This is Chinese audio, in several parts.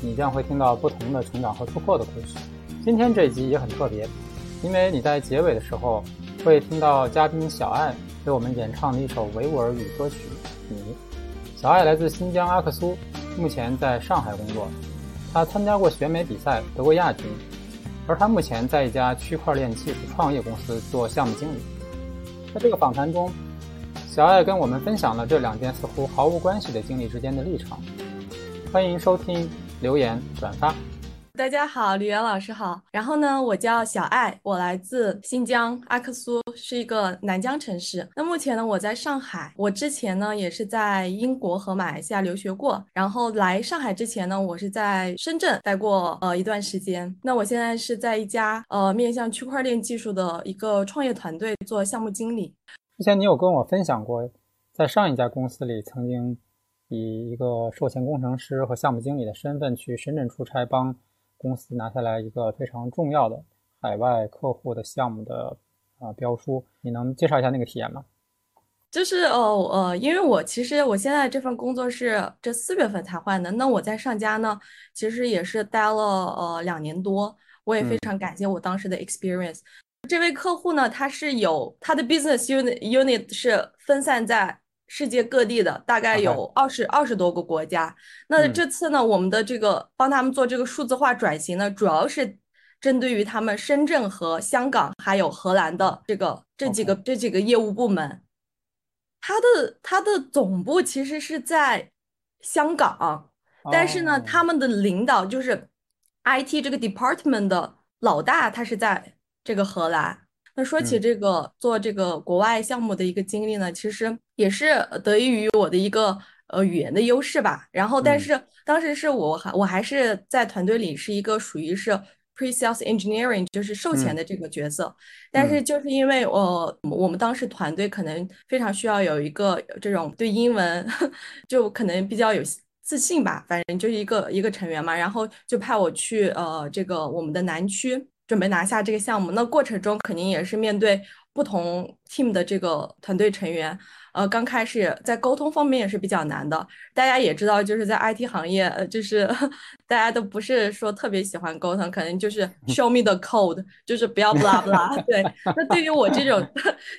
你将会听到不同的成长和突破的故事。今天这一集也很特别，因为你在结尾的时候会听到嘉宾小爱为我们演唱的一首维吾尔语歌曲《你》。小爱来自新疆阿克苏，目前在上海工作。他参加过选美比赛，得过亚军。而他目前在一家区块链技术创业公司做项目经理。在这个访谈中，小爱跟我们分享了这两件似乎毫无关系的经历之间的立场。欢迎收听。留言转发。大家好，李源老师好。然后呢，我叫小爱，我来自新疆阿克苏，是一个南疆城市。那目前呢，我在上海。我之前呢，也是在英国和马来西亚留学过。然后来上海之前呢，我是在深圳待过呃一段时间。那我现在是在一家呃面向区块链技术的一个创业团队做项目经理。之前你有跟我分享过，在上一家公司里曾经。以一个售前工程师和项目经理的身份去深圳出差，帮公司拿下来一个非常重要的海外客户的项目的啊标书，你能介绍一下那个体验吗？就是哦呃，因为我其实我现在这份工作是这四月份才换的，那我在上家呢，其实也是待了呃两年多，我也非常感谢我当时的 experience。这位客户呢，他是有他的 business unit unit 是分散在。世界各地的大概有二十二十多个国家。那这次呢，我们的这个帮他们做这个数字化转型呢，主要是针对于他们深圳和香港还有荷兰的这个这几个这几个业务部门。他的他的总部其实是在香港，但是呢，他们的领导就是 IT 这个 department 的老大，他是在这个荷兰。那说起这个做这个国外项目的一个经历呢，其实也是得益于我的一个呃语言的优势吧。然后，但是当时是我还我还是在团队里是一个属于是 pre-sales engineering，就是售前的这个角色。但是就是因为我我们当时团队可能非常需要有一个这种对英文 就可能比较有自信吧，反正就是一个一个成员嘛，然后就派我去呃这个我们的南区。准备拿下这个项目，那过程中肯定也是面对不同 team 的这个团队成员，呃，刚开始在沟通方面也是比较难的。大家也知道，就是在 IT 行业，呃，就是 大家都不是说特别喜欢沟通，可能就是 show me the code，就是不要 blah blah。对，那对于我这种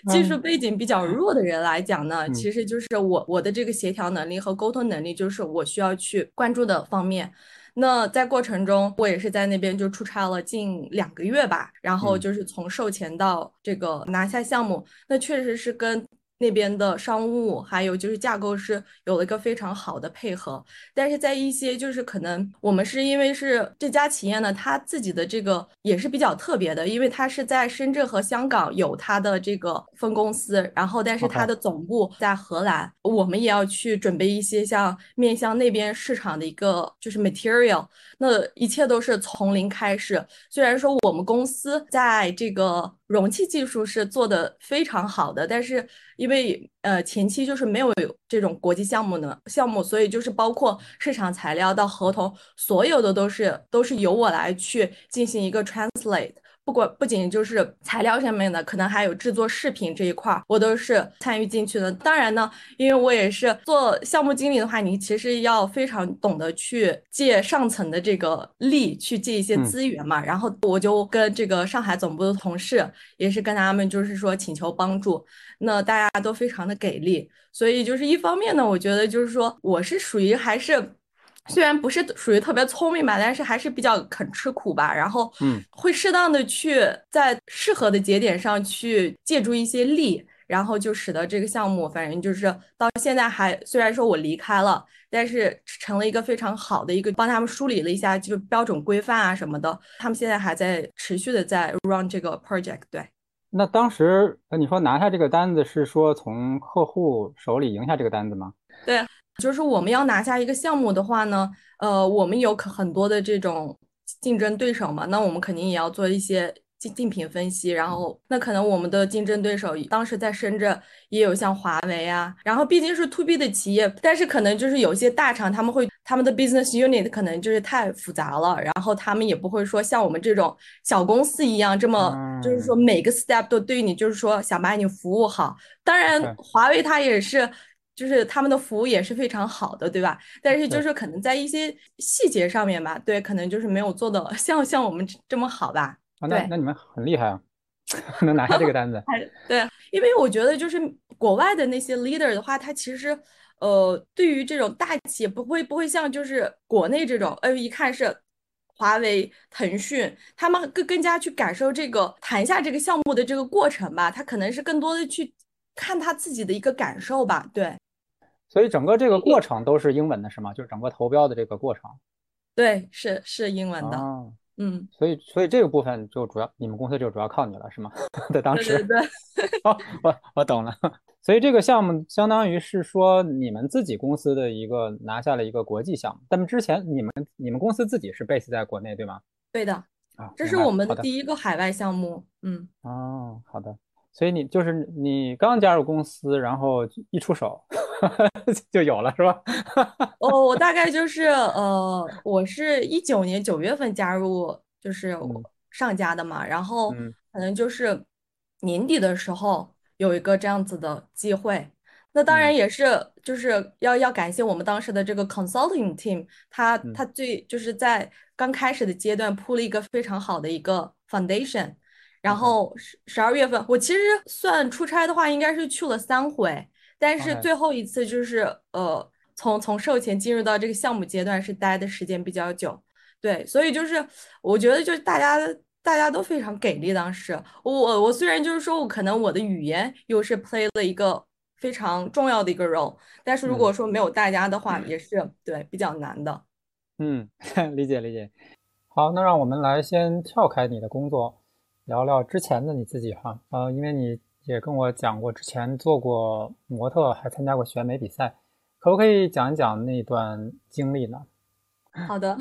技术背景比较弱的人来讲呢，其实就是我我的这个协调能力和沟通能力，就是我需要去关注的方面。那在过程中，我也是在那边就出差了近两个月吧，然后就是从售前到这个拿下项目，那确实是跟。那边的商务还有就是架构是有了一个非常好的配合，但是在一些就是可能我们是因为是这家企业呢，它自己的这个也是比较特别的，因为它是在深圳和香港有它的这个分公司，然后但是它的总部在荷兰，我们也要去准备一些像面向那边市场的一个就是 material，那一切都是从零开始。虽然说我们公司在这个容器技术是做的非常好的，但是因为呃前期就是没有这种国际项目呢项目，所以就是包括市场材料到合同，所有的都是都是由我来去进行一个 translate。不管不仅就是材料上面的，可能还有制作视频这一块，我都是参与进去的。当然呢，因为我也是做项目经理的话，你其实要非常懂得去借上层的这个力，去借一些资源嘛。然后我就跟这个上海总部的同事，也是跟他们就是说请求帮助，那大家都非常的给力。所以就是一方面呢，我觉得就是说我是属于还是。虽然不是属于特别聪明吧，但是还是比较肯吃苦吧。然后，嗯，会适当的去在适合的节点上去借助一些力，然后就使得这个项目，反正就是到现在还虽然说我离开了，但是成了一个非常好的一个帮他们梳理了一下，就标准规范啊什么的。他们现在还在持续的在 run 这个 project。对，那当时你说拿下这个单子是说从客户手里赢下这个单子吗？对。就是我们要拿下一个项目的话呢，呃，我们有可很多的这种竞争对手嘛，那我们肯定也要做一些竞竞品分析，然后那可能我们的竞争对手当时在深圳也有像华为啊，然后毕竟是 to B 的企业，但是可能就是有些大厂他们会他们的 business unit 可能就是太复杂了，然后他们也不会说像我们这种小公司一样这么就是说每个 step 都对你就是说想把你服务好，当然华为它也是。就是他们的服务也是非常好的，对吧？但是就是可能在一些细节上面吧，对，可能就是没有做的像像我们这么好吧。啊，那那你们很厉害啊，能拿下这个单子。对，因为我觉得就是国外的那些 leader 的话，他其实呃，对于这种大企业不会不会像就是国内这种，哎，一看是华为、腾讯，他们更更加去感受这个谈下这个项目的这个过程吧，他可能是更多的去看他自己的一个感受吧，对。所以整个这个过程都是英文的，是吗？就是整个投标的这个过程，对，是是英文的。嗯，所以所以这个部分就主要你们公司就主要靠你了，是吗？在当时，对对对。哦，我我懂了。所以这个项目相当于是说你们自己公司的一个拿下了一个国际项目。但之前你们你们公司自己是 base 在国内，对吗？对的。啊，这是我们的第一个海外项目。嗯。哦，好的。所以你就是你刚加入公司，然后一出手 就有了，是吧？哦，我大概就是呃，我是一九年九月份加入，就是上家的嘛，然后可能就是年底的时候有一个这样子的机会。那当然也是就是要要感谢我们当时的这个 consulting team，他他最就是在刚开始的阶段铺了一个非常好的一个 foundation。然后十十二月份，我其实算出差的话，应该是去了三回，但是最后一次就是呃，从从售前进入到这个项目阶段是待的时间比较久，对，所以就是我觉得就是大家大家都非常给力。当时我我虽然就是说我可能我的语言又是 play 了一个非常重要的一个 role，但是如果说没有大家的话，也是对比较难的。嗯，理解理解。好，那让我们来先跳开你的工作。聊聊之前的你自己哈，呃，因为你也跟我讲过之前做过模特，还参加过选美比赛，可不可以讲一讲那段经历呢？好的，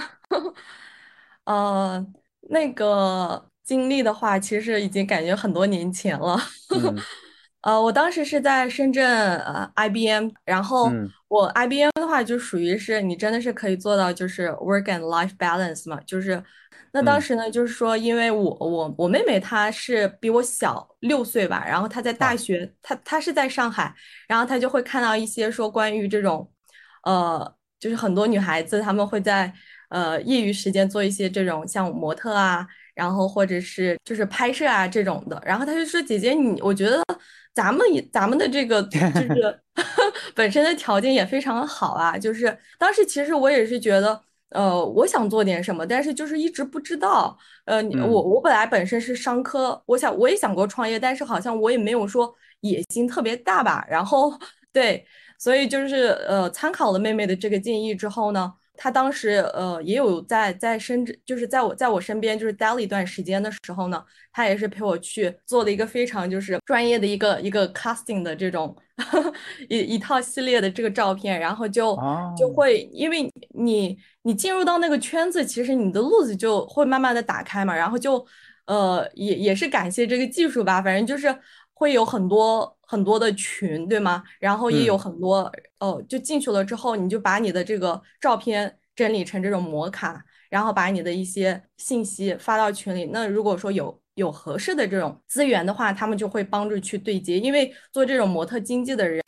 呃，那个经历的话，其实已经感觉很多年前了。呃，我当时是在深圳呃 IBM，然后我 IBM 的话就属于是你真的是可以做到就是 work and life balance 嘛，就是。那当时呢，就是说，因为我我我妹妹她是比我小六岁吧，然后她在大学，她她是在上海，然后她就会看到一些说关于这种，呃，就是很多女孩子她们会在呃业余时间做一些这种像模特啊，然后或者是就是拍摄啊这种的，然后她就说姐姐你，我觉得咱们咱们的这个就是 本身的条件也非常好啊，就是当时其实我也是觉得。呃，我想做点什么，但是就是一直不知道。呃，我我本来本身是商科，我想我也想过创业，但是好像我也没有说野心特别大吧。然后对，所以就是呃，参考了妹妹的这个建议之后呢。她当时呃也有在在深圳，就是在我在我身边就是待了一段时间的时候呢，她也是陪我去做了一个非常就是专业的一个一个 casting 的这种 一一套系列的这个照片，然后就就会因为你你进入到那个圈子，其实你的路子就会慢慢的打开嘛，然后就呃也也是感谢这个技术吧，反正就是会有很多。很多的群，对吗？然后也有很多哦，就进去了之后，你就把你的这个照片整理成这种模卡，然后把你的一些信息发到群里。那如果说有有合适的这种资源的话，他们就会帮助去对接，因为做这种模特经济的人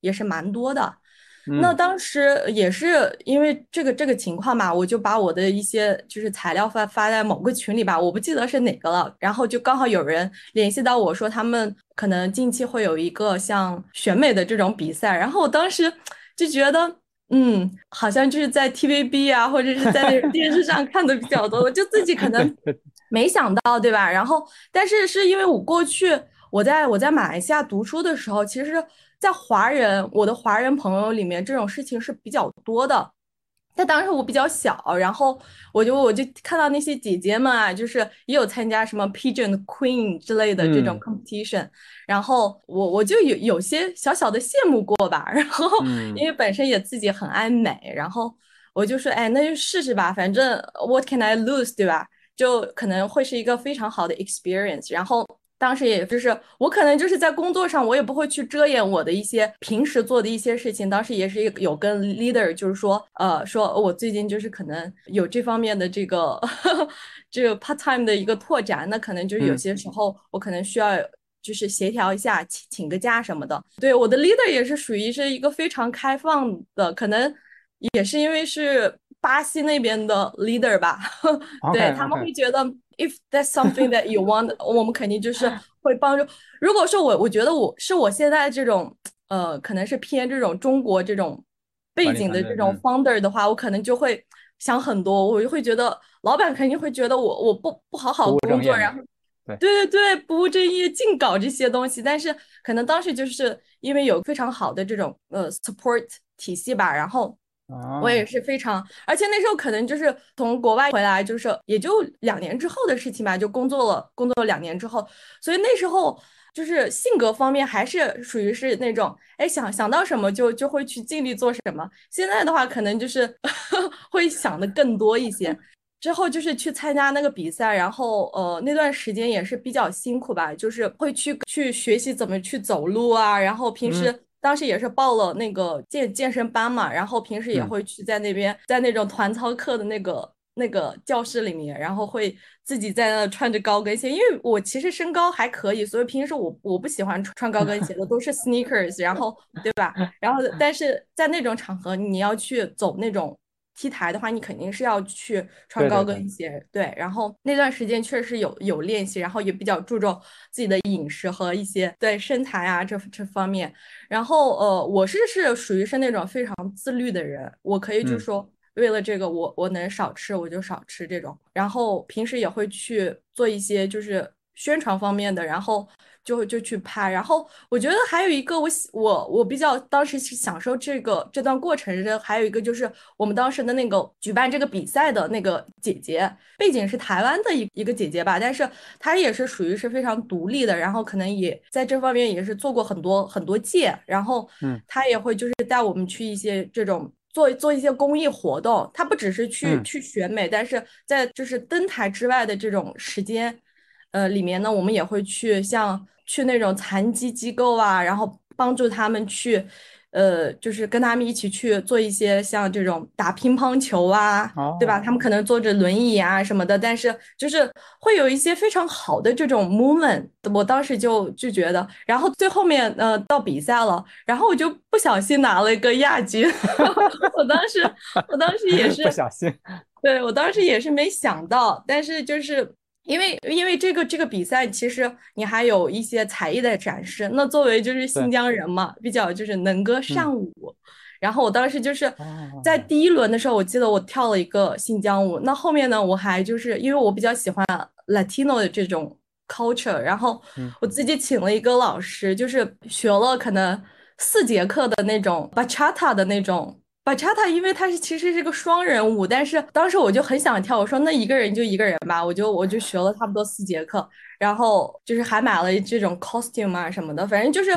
也是蛮多的。那当时也是因为这个这个情况嘛，我就把我的一些就是材料发发在某个群里吧，我不记得是哪个了。然后就刚好有人联系到我说，他们可能近期会有一个像选美的这种比赛。然后我当时就觉得，嗯，好像就是在 TVB 啊，或者是在那电视上看的比较多，我就自己可能没想到，对吧？然后，但是是因为我过去我在我在马来西亚读书的时候，其实。在华人，我的华人朋友里面，这种事情是比较多的。但当时我比较小，然后我就我就看到那些姐姐们啊，就是也有参加什么 Pigeon Queen 之类的这种 competition，然后我我就有有些小小的羡慕过吧。然后因为本身也自己很爱美，然后我就说，哎，那就试试吧，反正 What can I lose，对吧？就可能会是一个非常好的 experience。然后。当时也就是我可能就是在工作上，我也不会去遮掩我的一些平时做的一些事情。当时也是有跟 leader 就是说，呃，说我最近就是可能有这方面的这个这个 part time 的一个拓展，那可能就是有些时候我可能需要就是协调一下，请请个假什么的。对，我的 leader 也是属于是一个非常开放的，可能也是因为是巴西那边的 leader 吧，对他们会觉得。If that's something that you want，我们肯定就是 会帮助。如果说我我觉得我是我现在这种呃，可能是偏这种中国这种背景的这种 founder 的话，我可能就会想很多，我就会觉得老板肯定会觉得我我不不好好工作，然后对对对不务正业净搞这些东西。但是可能当时就是因为有非常好的这种呃 support 体系吧，然后。我也是非常，而且那时候可能就是从国外回来，就是也就两年之后的事情吧，就工作了，工作了两年之后，所以那时候就是性格方面还是属于是那种，哎，想想到什么就就会去尽力做什么。现在的话，可能就是 会想的更多一些。之后就是去参加那个比赛，然后呃那段时间也是比较辛苦吧，就是会去去学习怎么去走路啊，然后平时。当时也是报了那个健健身班嘛，然后平时也会去在那边，在那种团操课的那个那个教室里面，然后会自己在那穿着高跟鞋，因为我其实身高还可以，所以平时我我不喜欢穿高跟鞋的，都是 sneakers，然后对吧？然后 但是在那种场合，你要去走那种。T 台的话，你肯定是要去穿高跟鞋，对。然后那段时间确实有有练习，然后也比较注重自己的饮食和一些对身材啊这这方面。然后呃，我是是属于是那种非常自律的人，我可以就说为了这个，我我能少吃我就少吃这种。然后平时也会去做一些就是宣传方面的，然后。就就去拍，然后我觉得还有一个我我我比较当时是享受这个这段过程的，还有一个就是我们当时的那个举办这个比赛的那个姐姐，背景是台湾的一一个姐姐吧，但是她也是属于是非常独立的，然后可能也在这方面也是做过很多很多届，然后嗯，她也会就是带我们去一些这种做做一些公益活动，她不只是去去选美，但是在就是登台之外的这种时间，呃里面呢，我们也会去像。去那种残疾机构啊，然后帮助他们去，呃，就是跟他们一起去做一些像这种打乒乓球啊，对吧？他们可能坐着轮椅啊什么的，但是就是会有一些非常好的这种 moment。我当时就拒绝的，然后最后面呃到比赛了，然后我就不小心拿了一个亚军。我当时我当时也是不小心，对我当时也是没想到，但是就是。因为因为这个这个比赛，其实你还有一些才艺的展示。那作为就是新疆人嘛，比较就是能歌善舞。然后我当时就是在第一轮的时候，我记得我跳了一个新疆舞。那后面呢，我还就是因为我比较喜欢 Latino 的这种 culture，然后我自己请了一个老师，就是学了可能四节课的那种 Bachata 的那种。巴恰塔，因为它是其实是个双人舞，但是当时我就很想跳，我说那一个人就一个人吧，我就我就学了差不多四节课，然后就是还买了这种 costume 啊什么的，反正就是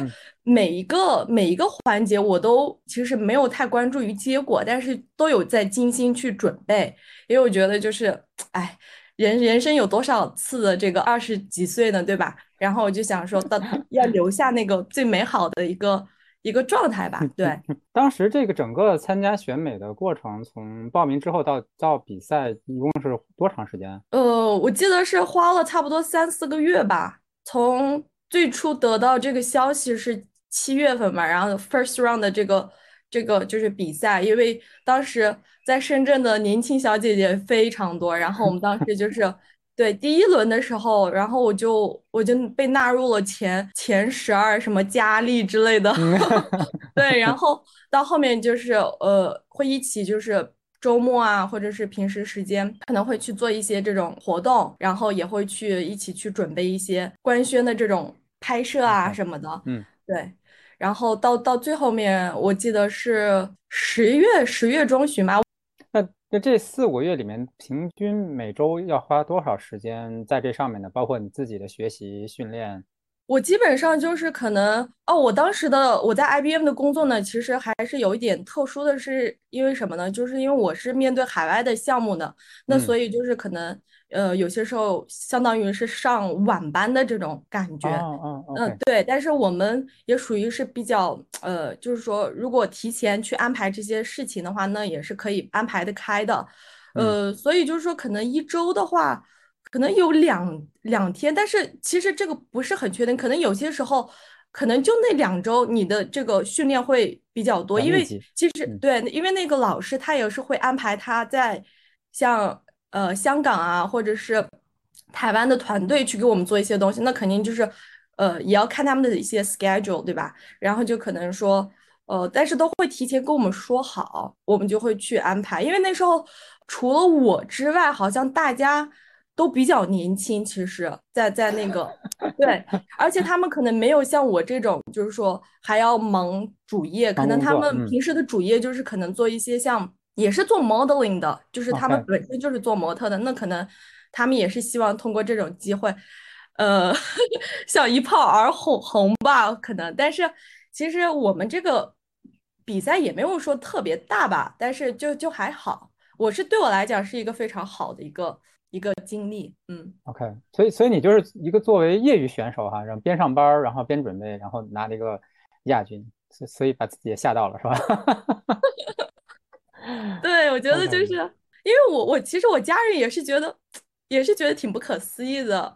每一个每一个环节我都其实没有太关注于结果，但是都有在精心去准备，因为我觉得就是，哎，人人生有多少次的这个二十几岁呢，对吧？然后我就想说，到 要留下那个最美好的一个。一个状态吧，对。当时这个整个参加选美的过程，从报名之后到到比赛，一共是多长时间？呃，我记得是花了差不多三四个月吧。从最初得到这个消息是七月份嘛，然后 first round 的这个这个就是比赛，因为当时在深圳的年轻小姐姐非常多，然后我们当时就是。对第一轮的时候，然后我就我就被纳入了前前十二，什么佳丽之类的。对，然 后到后面就是呃，会一起就是周末啊，或者是平时时间，可能会去做一些这种活动，然后也会去一起去准备一些官宣的这种拍摄啊什么的。嗯，对。然后到到最后面，我记得是十月十月中旬吧。那这四五个月里面，平均每周要花多少时间在这上面呢？包括你自己的学习训练。我基本上就是可能哦，我当时的我在 IBM 的工作呢，其实还是有一点特殊的，是因为什么呢？就是因为我是面对海外的项目的，那所以就是可能呃有些时候相当于是上晚班的这种感觉。嗯对。但是我们也属于是比较呃，就是说如果提前去安排这些事情的话，那也是可以安排的开的。呃，所以就是说可能一周的话。可能有两两天，但是其实这个不是很确定。可能有些时候，可能就那两周，你的这个训练会比较多，因为其实对，因为那个老师他也是会安排他在像呃香港啊，或者是台湾的团队去给我们做一些东西，那肯定就是呃也要看他们的一些 schedule，对吧？然后就可能说呃，但是都会提前跟我们说好，我们就会去安排。因为那时候除了我之外，好像大家。都比较年轻，其实，在在那个，对，而且他们可能没有像我这种，就是说还要忙主业，可能他们平时的主业就是可能做一些像，也是做 modeling 的，就是他们本身就是做模特的，那可能他们也是希望通过这种机会，呃，想一炮而红红吧，可能，但是其实我们这个比赛也没有说特别大吧，但是就就还好，我是对我来讲是一个非常好的一个。一个经历，嗯，OK，所以所以你就是一个作为业余选手哈，然后边上班然后边准备，然后拿了一个亚军，所所以把自己也吓到了，是吧？对，我觉得就是因为我我其实我家人也是觉得也是觉得挺不可思议的，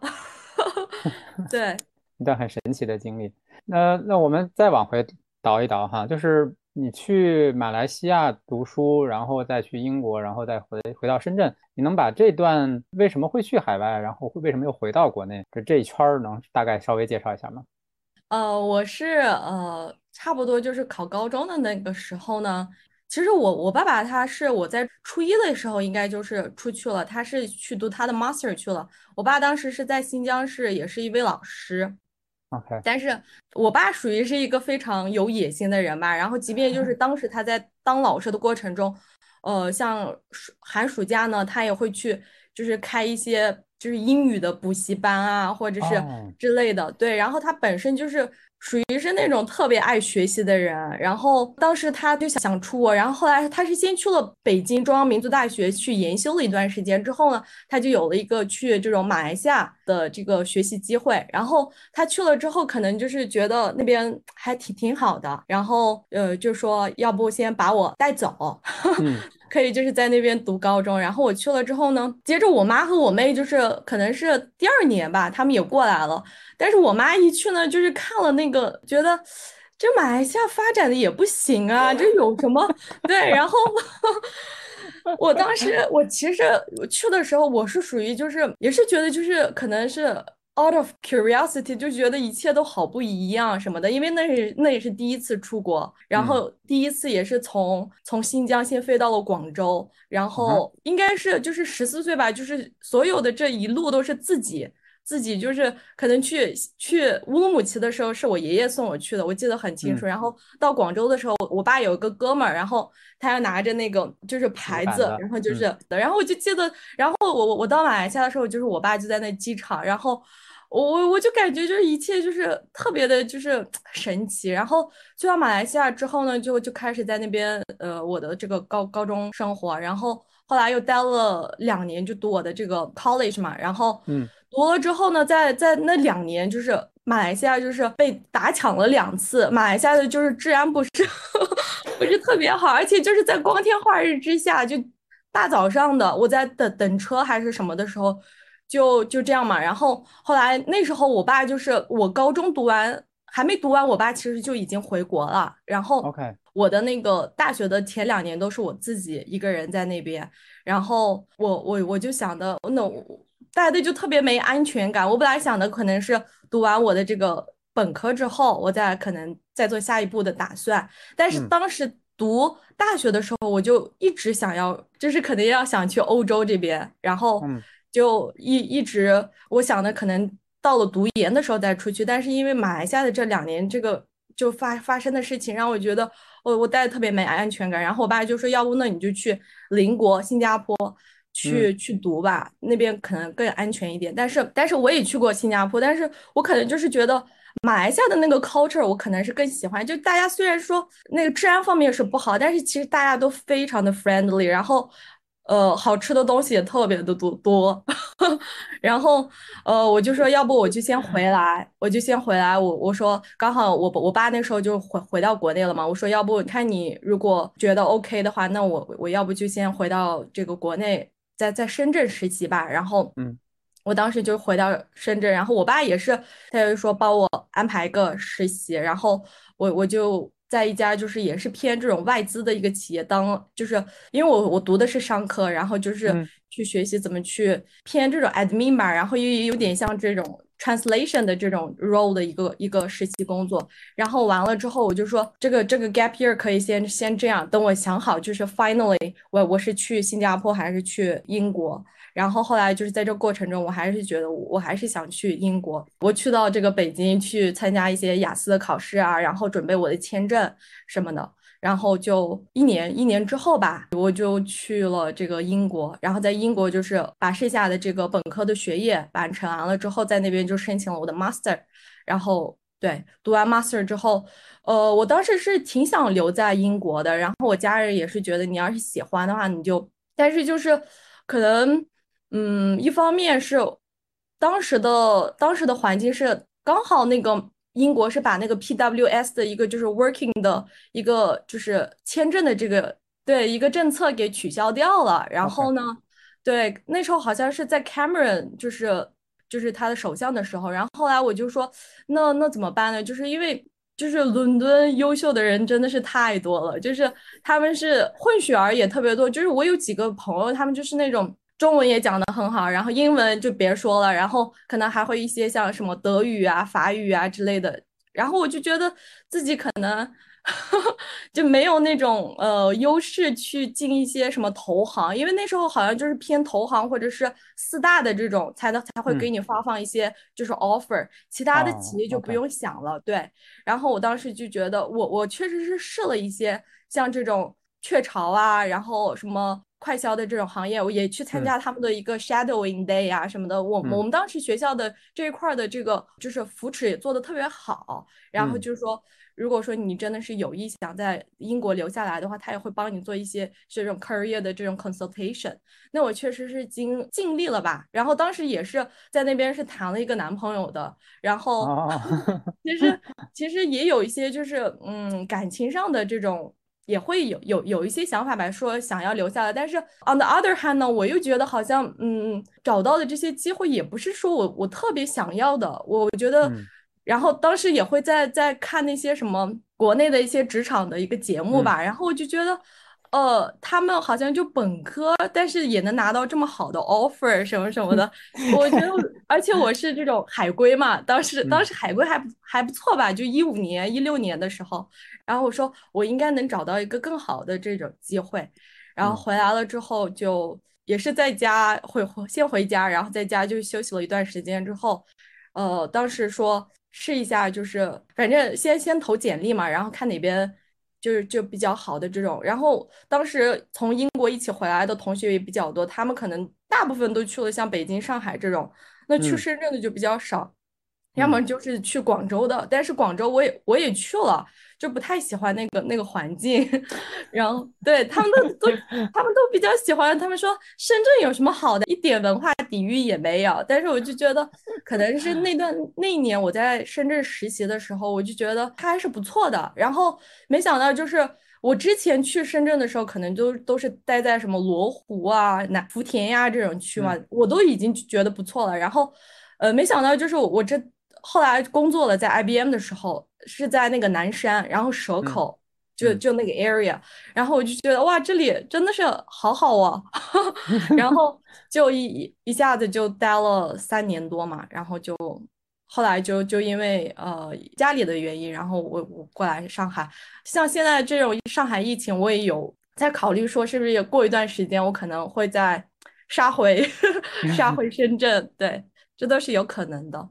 对，一段很神奇的经历。那那我们再往回倒一倒哈，就是。你去马来西亚读书，然后再去英国，然后再回回到深圳，你能把这段为什么会去海外，然后会为什么又回到国内，这这一圈儿能大概稍微介绍一下吗？呃，我是呃，差不多就是考高中的那个时候呢。其实我我爸爸他是我在初一的时候应该就是出去了，他是去读他的 master 去了。我爸当时是在新疆是，也是一位老师。OK，但是我爸属于是一个非常有野心的人吧。然后，即便就是 当时他在当老师的过程中，呃，像暑寒暑假呢，他也会去，就是开一些就是英语的补习班啊，或者是之类的。对，然后他本身就是。属于是那种特别爱学习的人，然后当时他就想想出国，然后后来他是先去了北京中央民族大学去研修了一段时间，之后呢，他就有了一个去这种马来西亚的这个学习机会，然后他去了之后，可能就是觉得那边还挺挺好的，然后呃就说要不先把我带走。可以就是在那边读高中，然后我去了之后呢，接着我妈和我妹就是可能是第二年吧，他们也过来了。但是我妈一去呢，就是看了那个，觉得这马来西亚发展的也不行啊，这有什么？对，然后 我当时我其实我去的时候，我是属于就是也是觉得就是可能是。Out of curiosity，就觉得一切都好不一样什么的，因为那是那也是第一次出国，然后第一次也是从从新疆先飞到了广州，然后应该是就是十四岁吧，就是所有的这一路都是自己自己，就是可能去去乌鲁木齐的时候是我爷爷送我去的，我记得很清楚。然后到广州的时候，我爸有一个哥们儿，然后他要拿着那个就是牌子，然后就是，然后我就记得，然后我我我到马来西亚的时候，就是我爸就在那机场，然后。我我我就感觉就是一切就是特别的，就是 神奇。然后去到马来西亚之后呢，就就开始在那边呃我的这个高高中生活。然后后来又待了两年，就读我的这个 college 嘛。然后嗯，读了之后呢，在在那两年，就是马来西亚就是被打抢了两次。马来西亚的就是治安不是 不是特别好，而且就是在光天化日之下，就大早上的我在等等车还是什么的时候。就就这样嘛，然后后来那时候我爸就是我高中读完还没读完，我爸其实就已经回国了。然后，OK，我的那个大学的前两年都是我自己一个人在那边。然后我我我就想的，那大家就特别没安全感。我本来想的可能是读完我的这个本科之后，我再可能再做下一步的打算。但是当时读大学的时候，我就一直想要，就是肯定要想去欧洲这边。然后。就一一直，我想的可能到了读研的时候再出去，但是因为马来西亚的这两年这个就发发生的事情，让我觉得我我待的特别没安全感。然后我爸就说，要不那你就去邻国新加坡去去读吧，那边可能更安全一点。但是但是我也去过新加坡，但是我可能就是觉得马来西亚的那个 culture 我可能是更喜欢。就大家虽然说那个治安方面是不好，但是其实大家都非常的 friendly，然后。呃，好吃的东西也特别的多多，然后呃，我就说要不我就先回来，我就先回来。我我说刚好我我爸那时候就回回到国内了嘛，我说要不看你如果觉得 OK 的话，那我我要不就先回到这个国内，在在深圳实习吧。然后嗯，我当时就回到深圳，然后我爸也是，他就说帮我安排一个实习，然后我我就。在一家就是也是偏这种外资的一个企业当，就是因为我我读的是商科，然后就是去学习怎么去偏这种 admin 嘛，然后又有点像这种 translation 的这种 role 的一个一个实习工作。然后完了之后，我就说这个这个 gap year 可以先先这样，等我想好就是 finally 我我是去新加坡还是去英国。然后后来就是在这过程中，我还是觉得我还是想去英国。我去到这个北京去参加一些雅思的考试啊，然后准备我的签证什么的。然后就一年一年之后吧，我就去了这个英国。然后在英国就是把剩下的这个本科的学业完成完了之后，在那边就申请了我的 master。然后对，读完 master 之后，呃，我当时是挺想留在英国的。然后我家人也是觉得，你要是喜欢的话，你就。但是就是可能。嗯，一方面是当时的当时的环境是刚好那个英国是把那个 PWS 的一个就是 working 的一个就是签证的这个对一个政策给取消掉了，然后呢，对那时候好像是在 Cameron 就是就是他的首相的时候，然后后来我就说那那怎么办呢？就是因为就是伦敦优秀的人真的是太多了，就是他们是混血儿也特别多，就是我有几个朋友，他们就是那种。中文也讲得很好，然后英文就别说了，然后可能还会一些像什么德语啊、法语啊之类的，然后我就觉得自己可能 就没有那种呃优势去进一些什么投行，因为那时候好像就是偏投行或者是四大的这种才能才会给你发放一些就是 offer，其他的企业就不用想了。对，然后我当时就觉得我我确实是试了一些像这种雀巢啊，然后什么。快销的这种行业，我也去参加他们的一个 shadowing day 啊什么的。我我们当时学校的这一块的这个就是扶持也做的特别好。然后就是说，如果说你真的是有意想在英国留下来的话，他也会帮你做一些这种 career 的这种 consultation。那我确实是尽尽力了吧。然后当时也是在那边是谈了一个男朋友的。然后其实其实也有一些就是嗯感情上的这种。也会有有有一些想法吧，说想要留下来，但是 on the other hand 呢，我又觉得好像嗯找到的这些机会也不是说我我特别想要的，我觉得，然后当时也会在在看那些什么国内的一些职场的一个节目吧，然后我就觉得。呃，他们好像就本科，但是也能拿到这么好的 offer 什么什么的。我觉得，而且我是这种海归嘛，当时当时海归还还不错吧，就一五年、一六年的时候。然后我说，我应该能找到一个更好的这种机会。然后回来了之后，就也是在家回先回家，然后在家就休息了一段时间之后，呃，当时说试一下，就是反正先先投简历嘛，然后看哪边。就是就比较好的这种，然后当时从英国一起回来的同学也比较多，他们可能大部分都去了像北京、上海这种，那去深圳的就比较少。要么就是去广州的，但是广州我也我也去了，就不太喜欢那个那个环境。然后对他们都 都他们都比较喜欢，他们说深圳有什么好的，一点文化底蕴也没有。但是我就觉得，可能是那段那一年我在深圳实习的时候，我就觉得它还是不错的。然后没想到就是我之前去深圳的时候，可能就都是待在什么罗湖啊、南福田呀这种区嘛，我都已经觉得不错了。然后呃，没想到就是我这。后来工作了，在 IBM 的时候是在那个南山，然后蛇口，就就那个 area，然后我就觉得哇，这里真的是好好啊，然 后就一一下子就待了三年多嘛，然后就后来就就因为呃家里的原因，然后我我过来上海，像现在这种上海疫情，我也有在考虑说，是不是也过一段时间我可能会再杀回 杀回深圳，对，这都是有可能的。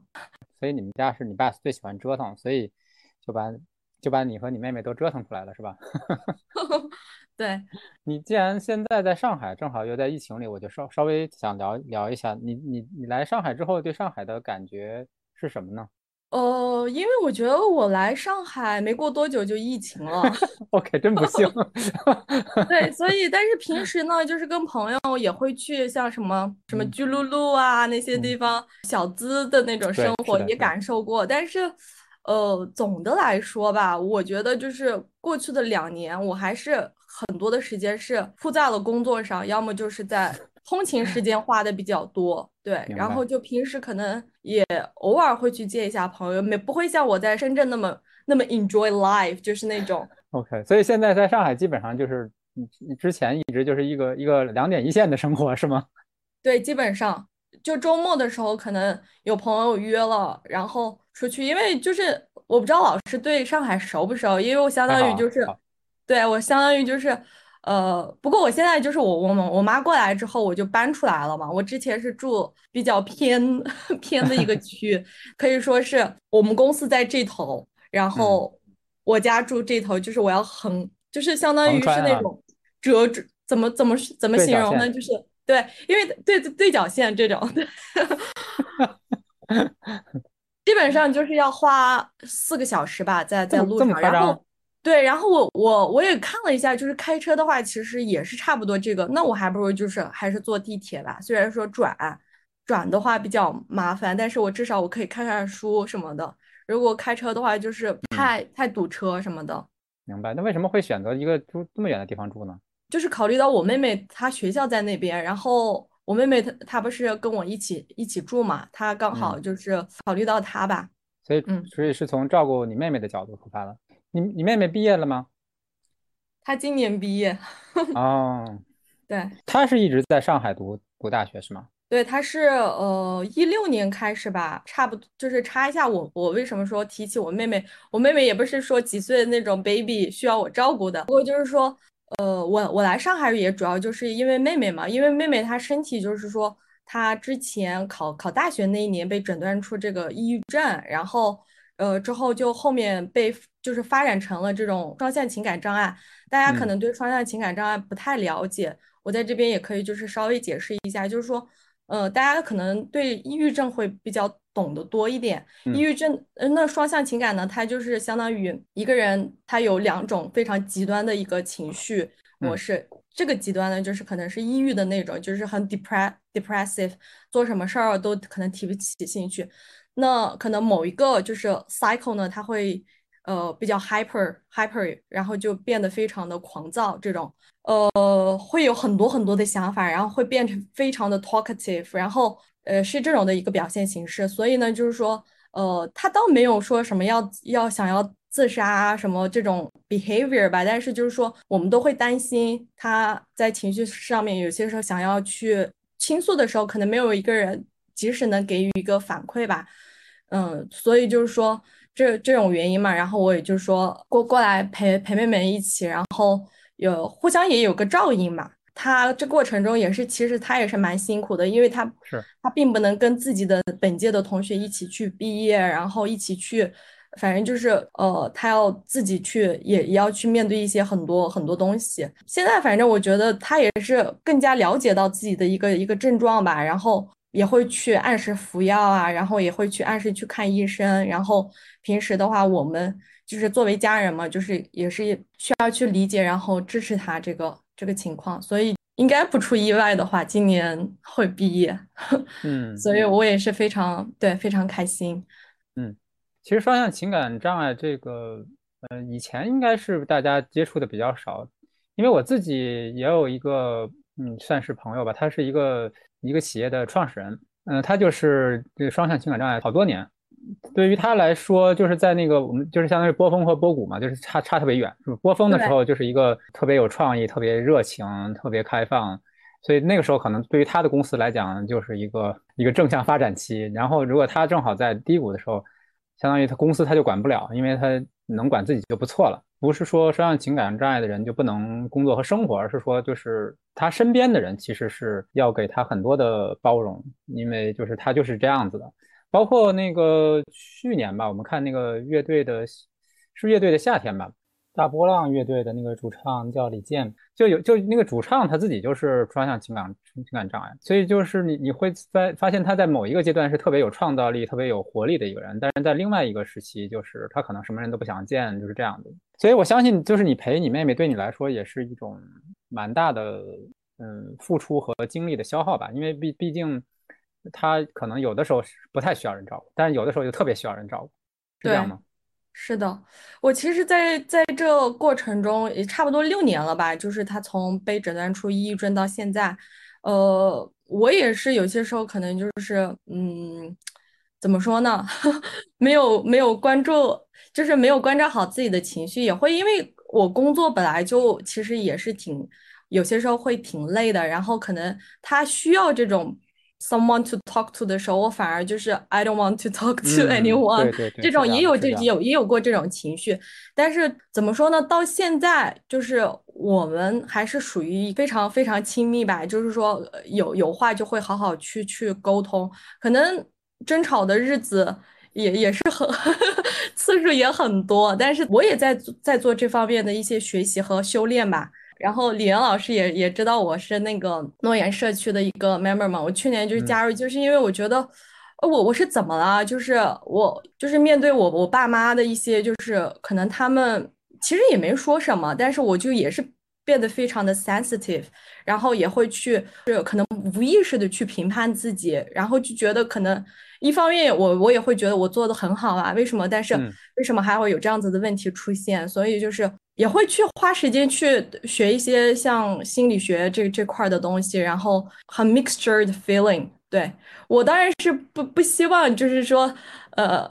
所以你们家是你爸最喜欢折腾，所以就把就把你和你妹妹都折腾出来了，是吧？对。你既然现在在上海，正好又在疫情里，我就稍稍微想聊聊一下你你你来上海之后对上海的感觉是什么呢？呃，因为我觉得我来上海没过多久就疫情了。OK，真不幸。对，所以但是平时呢，就是跟朋友也会去像什么什么巨鹿路啊那些地方，小资的那种生活也感受过。但是，呃，总的来说吧，我觉得就是过去的两年，我还是很多的时间是扑在了工作上，要么就是在。通勤时间花的比较多，对，然后就平时可能也偶尔会去见一下朋友，没不会像我在深圳那么那么 enjoy life，就是那种。OK，所以现在在上海基本上就是你之前一直就是一个一个两点一线的生活是吗？对，基本上就周末的时候可能有朋友约了，然后出去，因为就是我不知道老师对上海熟不熟，因为我相当于就是，对我相当于就是。呃，不过我现在就是我我我妈过来之后，我就搬出来了嘛。我之前是住比较偏偏的一个区，可以说是我们公司在这头，然后我家住这头，就是我要横，就是相当于是那种折折，怎么怎么怎么形容呢？就是对，因为对对角线这种，基本上就是要花四个小时吧，在在路上，然后。对，然后我我我也看了一下，就是开车的话，其实也是差不多这个。那我还不如就是还是坐地铁吧。虽然说转转的话比较麻烦，但是我至少我可以看看书什么的。如果开车的话，就是太太堵车什么的。明白。那为什么会选择一个住这么远的地方住呢？就是考虑到我妹妹她学校在那边，然后我妹妹她她不是跟我一起一起住嘛，她刚好就是考虑到她吧。所以嗯，所以是从照顾你妹妹的角度出发的。你你妹妹毕业了吗？她今年毕业。哦，对，她是一直在上海读读大学是吗？对，她是呃一六年开始吧，差不多就是插一下我我为什么说提起我妹妹，我妹妹也不是说几岁的那种 baby 需要我照顾的，不过就是说呃我我来上海也主要就是因为妹妹嘛，因为妹妹她身体就是说她之前考考大学那一年被诊断出这个抑郁症，然后。呃，之后就后面被就是发展成了这种双向情感障碍。大家可能对双向情感障碍不太了解，我在这边也可以就是稍微解释一下，就是说，呃，大家可能对抑郁症会比较懂得多一点。抑郁症，那双向情感呢，它就是相当于一个人他有两种非常极端的一个情绪模式。这个极端呢，就是可能是抑郁的那种，就是很 depress depressive，做什么事儿都可能提不起兴趣。那可能某一个就是 cycle 呢，它会呃比较 hyper hyper，然后就变得非常的狂躁，这种呃会有很多很多的想法，然后会变成非常的 talkative，然后呃是这种的一个表现形式。所以呢，就是说呃他倒没有说什么要要想要自杀啊什么这种 behavior 吧，但是就是说我们都会担心他在情绪上面有些时候想要去倾诉的时候，可能没有一个人。及时能给予一个反馈吧，嗯，所以就是说这这种原因嘛，然后我也就是说过过来陪陪妹妹一起，然后有互相也有个照应嘛。他这过程中也是，其实他也是蛮辛苦的，因为他是他并不能跟自己的本届的同学一起去毕业，然后一起去，反正就是呃，他要自己去，也也要去面对一些很多很多东西。现在反正我觉得他也是更加了解到自己的一个一个症状吧，然后。也会去按时服药啊，然后也会去按时去看医生，然后平时的话，我们就是作为家人嘛，就是也是需要去理解，然后支持他这个这个情况，所以应该不出意外的话，今年会毕业。嗯，所以我也是非常对非常开心。嗯，其实双向情感障碍这个，呃，以前应该是大家接触的比较少，因为我自己也有一个，嗯，算是朋友吧，他是一个。一个企业的创始人，嗯，他就是这个双向情感障碍好多年。对于他来说，就是在那个我们就是相当于波峰和波谷嘛，就是差差特别远。波峰的时候就是一个特别有创意、特别热情、特别开放，所以那个时候可能对于他的公司来讲就是一个一个正向发展期。然后如果他正好在低谷的时候，相当于他公司他就管不了，因为他能管自己就不错了。不是说身上情感障碍的人就不能工作和生活，而是说就是他身边的人其实是要给他很多的包容，因为就是他就是这样子的。包括那个去年吧，我们看那个乐队的是乐队的夏天吧？大波浪乐队的那个主唱叫李健，就有就那个主唱他自己就是双向情感情感障碍，所以就是你你会在发现他在某一个阶段是特别有创造力、特别有活力的一个人，但是在另外一个时期，就是他可能什么人都不想见，就是这样的。所以我相信，就是你陪你妹妹对你来说也是一种蛮大的嗯付出和精力的消耗吧，因为毕毕竟他可能有的时候是不太需要人照顾，但是有的时候又特别需要人照顾，是这样吗？是的，我其实在在这过程中也差不多六年了吧，就是他从被诊断出抑郁症到现在，呃，我也是有些时候可能就是，嗯，怎么说呢，没有没有关注，就是没有关照好自己的情绪，也会因为我工作本来就其实也是挺，有些时候会挺累的，然后可能他需要这种。Someone to talk to 的时候，我反而就是 I don't want to talk to anyone，这种也有这有也有过这种情绪，但是怎么说呢？到现在就是我们还是属于非常非常亲密吧，就是说有有话就会好好去去沟通，可能争吵的日子也也是很 次数也很多，但是我也在在做这方面的一些学习和修炼吧。然后李岩老师也也知道我是那个诺言社区的一个 member 嘛，我去年就是加入，就是因为我觉得，我我是怎么了？就是我就是面对我我爸妈的一些，就是可能他们其实也没说什么，但是我就也是变得非常的 sensitive，然后也会去是可能无意识的去评判自己，然后就觉得可能一方面我我也会觉得我做的很好啊，为什么？但是为什么还会有这样子的问题出现？所以就是。也会去花时间去学一些像心理学这这块的东西，然后很 mixture 的 feeling。对我当然是不不希望，就是说，呃，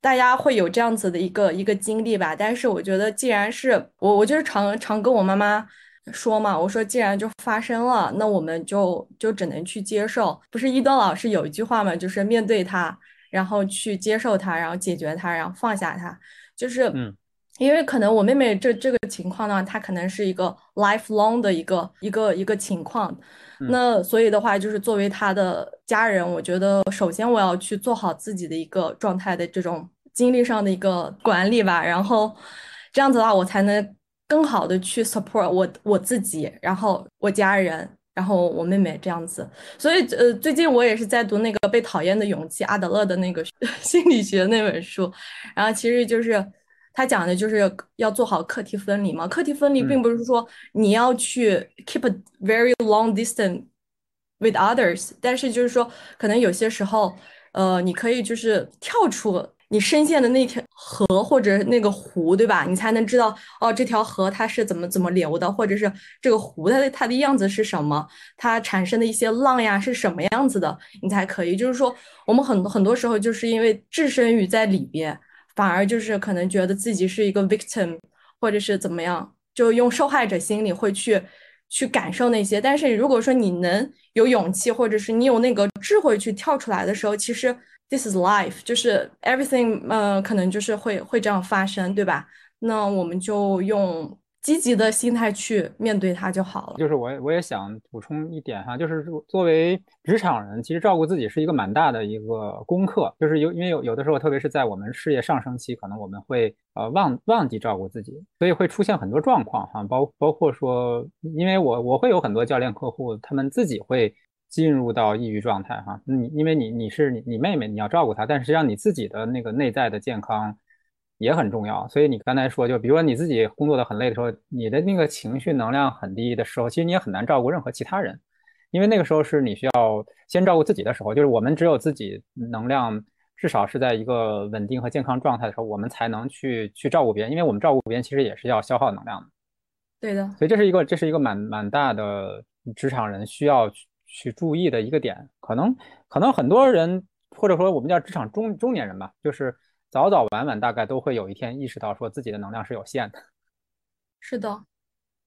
大家会有这样子的一个一个经历吧。但是我觉得，既然是我，我就是常常跟我妈妈说嘛，我说既然就发生了，那我们就就只能去接受。不是伊东老师有一句话嘛，就是面对它，然后去接受它，然后解决它，然后放下它，就是嗯。因为可能我妹妹这这个情况呢，她可能是一个 lifelong 的一个一个一个情况，那所以的话，就是作为她的家人，我觉得首先我要去做好自己的一个状态的这种精力上的一个管理吧，然后这样子的话，我才能更好的去 support 我我自己，然后我家人，然后我妹妹这样子。所以呃，最近我也是在读那个《被讨厌的勇气》阿德勒的那个 心理学那本书，然后其实就是。他讲的就是要做好课题分离嘛。课题分离并不是说你要去 keep a very long distance with others，但是就是说，可能有些时候，呃，你可以就是跳出你深陷的那条河或者那个湖，对吧？你才能知道哦，这条河它是怎么怎么流的，或者是这个湖它的它的样子是什么，它产生的一些浪呀是什么样子的，你才可以。就是说，我们很很多时候就是因为置身于在里边。反而就是可能觉得自己是一个 victim，或者是怎么样，就用受害者心理会去去感受那些。但是如果说你能有勇气，或者是你有那个智慧去跳出来的时候，其实 this is life，就是 everything，呃，可能就是会会这样发生，对吧？那我们就用。积极的心态去面对它就好了。就是我我也想补充一点哈，就是作为职场人，其实照顾自己是一个蛮大的一个功课。就是有因为有有的时候，特别是在我们事业上升期，可能我们会呃忘忘记照顾自己，所以会出现很多状况哈。包包括说，因为我我会有很多教练客户，他们自己会进入到抑郁状态哈。你因为你你是你你妹妹，你要照顾她，但实际上你自己的那个内在的健康。也很重要，所以你刚才说，就比如说你自己工作的很累的时候，你的那个情绪能量很低的时候，其实你也很难照顾任何其他人，因为那个时候是你需要先照顾自己的时候。就是我们只有自己能量至少是在一个稳定和健康状态的时候，我们才能去去照顾别人，因为我们照顾别人其实也是要消耗能量的。对的，所以这是一个这是一个蛮蛮大的职场人需要去去注意的一个点。可能可能很多人或者说我们叫职场中中年人吧，就是。早早晚晚大概都会有一天意识到说自己的能量是有限的，是的，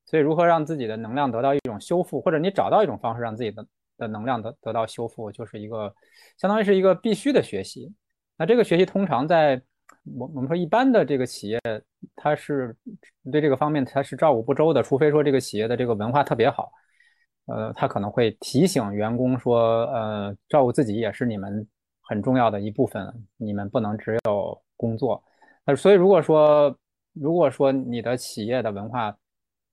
所以如何让自己的能量得到一种修复，或者你找到一种方式让自己的的能量得得到修复，就是一个相当于是一个必须的学习。那这个学习通常在我我们说一般的这个企业，它是对这个方面它是照顾不周的，除非说这个企业的这个文化特别好，呃，他可能会提醒员工说，呃，照顾自己也是你们。很重要的一部分，你们不能只有工作。那所以如果说如果说你的企业的文化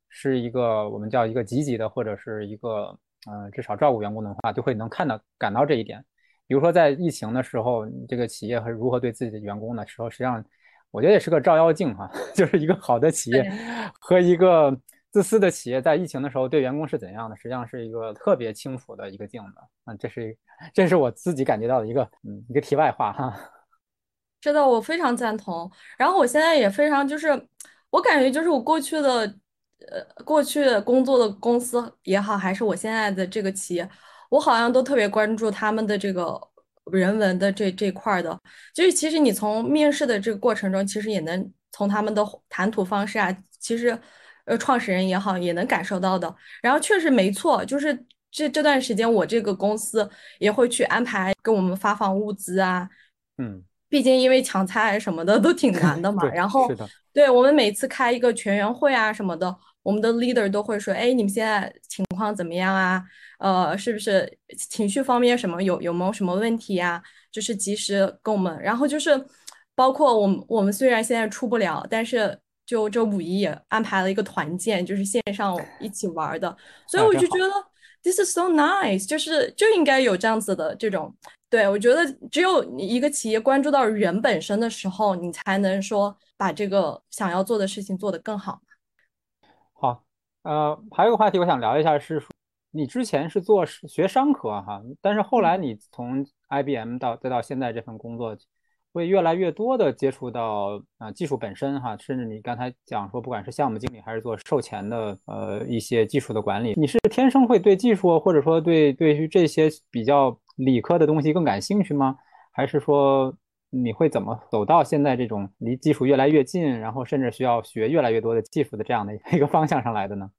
是一个我们叫一个积极的，或者是一个呃至少照顾员工的话，就会能看到感到这一点。比如说在疫情的时候，这个企业和如何对自己的员工的时候，实际上我觉得也是个照妖镜哈，就是一个好的企业和一个自私的企业在疫情的时候对员工是怎样的，实际上是一个特别清楚的一个镜子。啊，这是这是我自己感觉到的一个嗯一个题外话哈。是的，我非常赞同。然后我现在也非常就是，我感觉就是我过去的，呃，过去工作的公司也好，还是我现在的这个企业，我好像都特别关注他们的这个人文的这这块的。就是其实你从面试的这个过程中，其实也能从他们的谈吐方式啊，其实呃创始人也好，也能感受到的。然后确实没错，就是这这段时间我这个公司也会去安排给我们发放物资啊，嗯。毕竟因为抢菜什么的都挺难的 嘛，然后对我们每次开一个全员会啊什么的，我们的 leader 都会说，哎，你们现在情况怎么样啊？呃，是不是情绪方面什么有有没有什么问题呀？就是及时跟我们，然后就是包括我们我们虽然现在出不了，但是就这五一也安排了一个团建，就是线上一起玩的，所以我就觉得 this is so nice，就是就应该有这样子的这种。对，我觉得只有一个企业关注到人本身的时候，你才能说把这个想要做的事情做得更好。好，呃，还有个话题我想聊一下，是你之前是做学商科哈，但是后来你从 IBM 到再到现在这份工作，会越来越多的接触到啊技术本身哈，甚至你刚才讲说，不管是项目经理还是做售前的呃一些技术的管理，你是天生会对技术或者说对对于这些比较。理科的东西更感兴趣吗？还是说你会怎么走到现在这种离技术越来越近，然后甚至需要学越来越多的技术的这样的一个 方向上来的呢？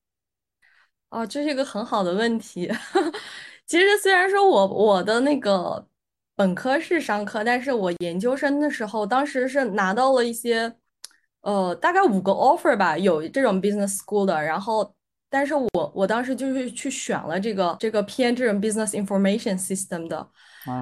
哦，这是一个很好的问题。其实虽然说我我的那个本科是商科，但是我研究生的时候，当时是拿到了一些呃大概五个 offer 吧，有这种 business school 的，然后。但是我我当时就是去选了这个这个偏这种 business information system 的，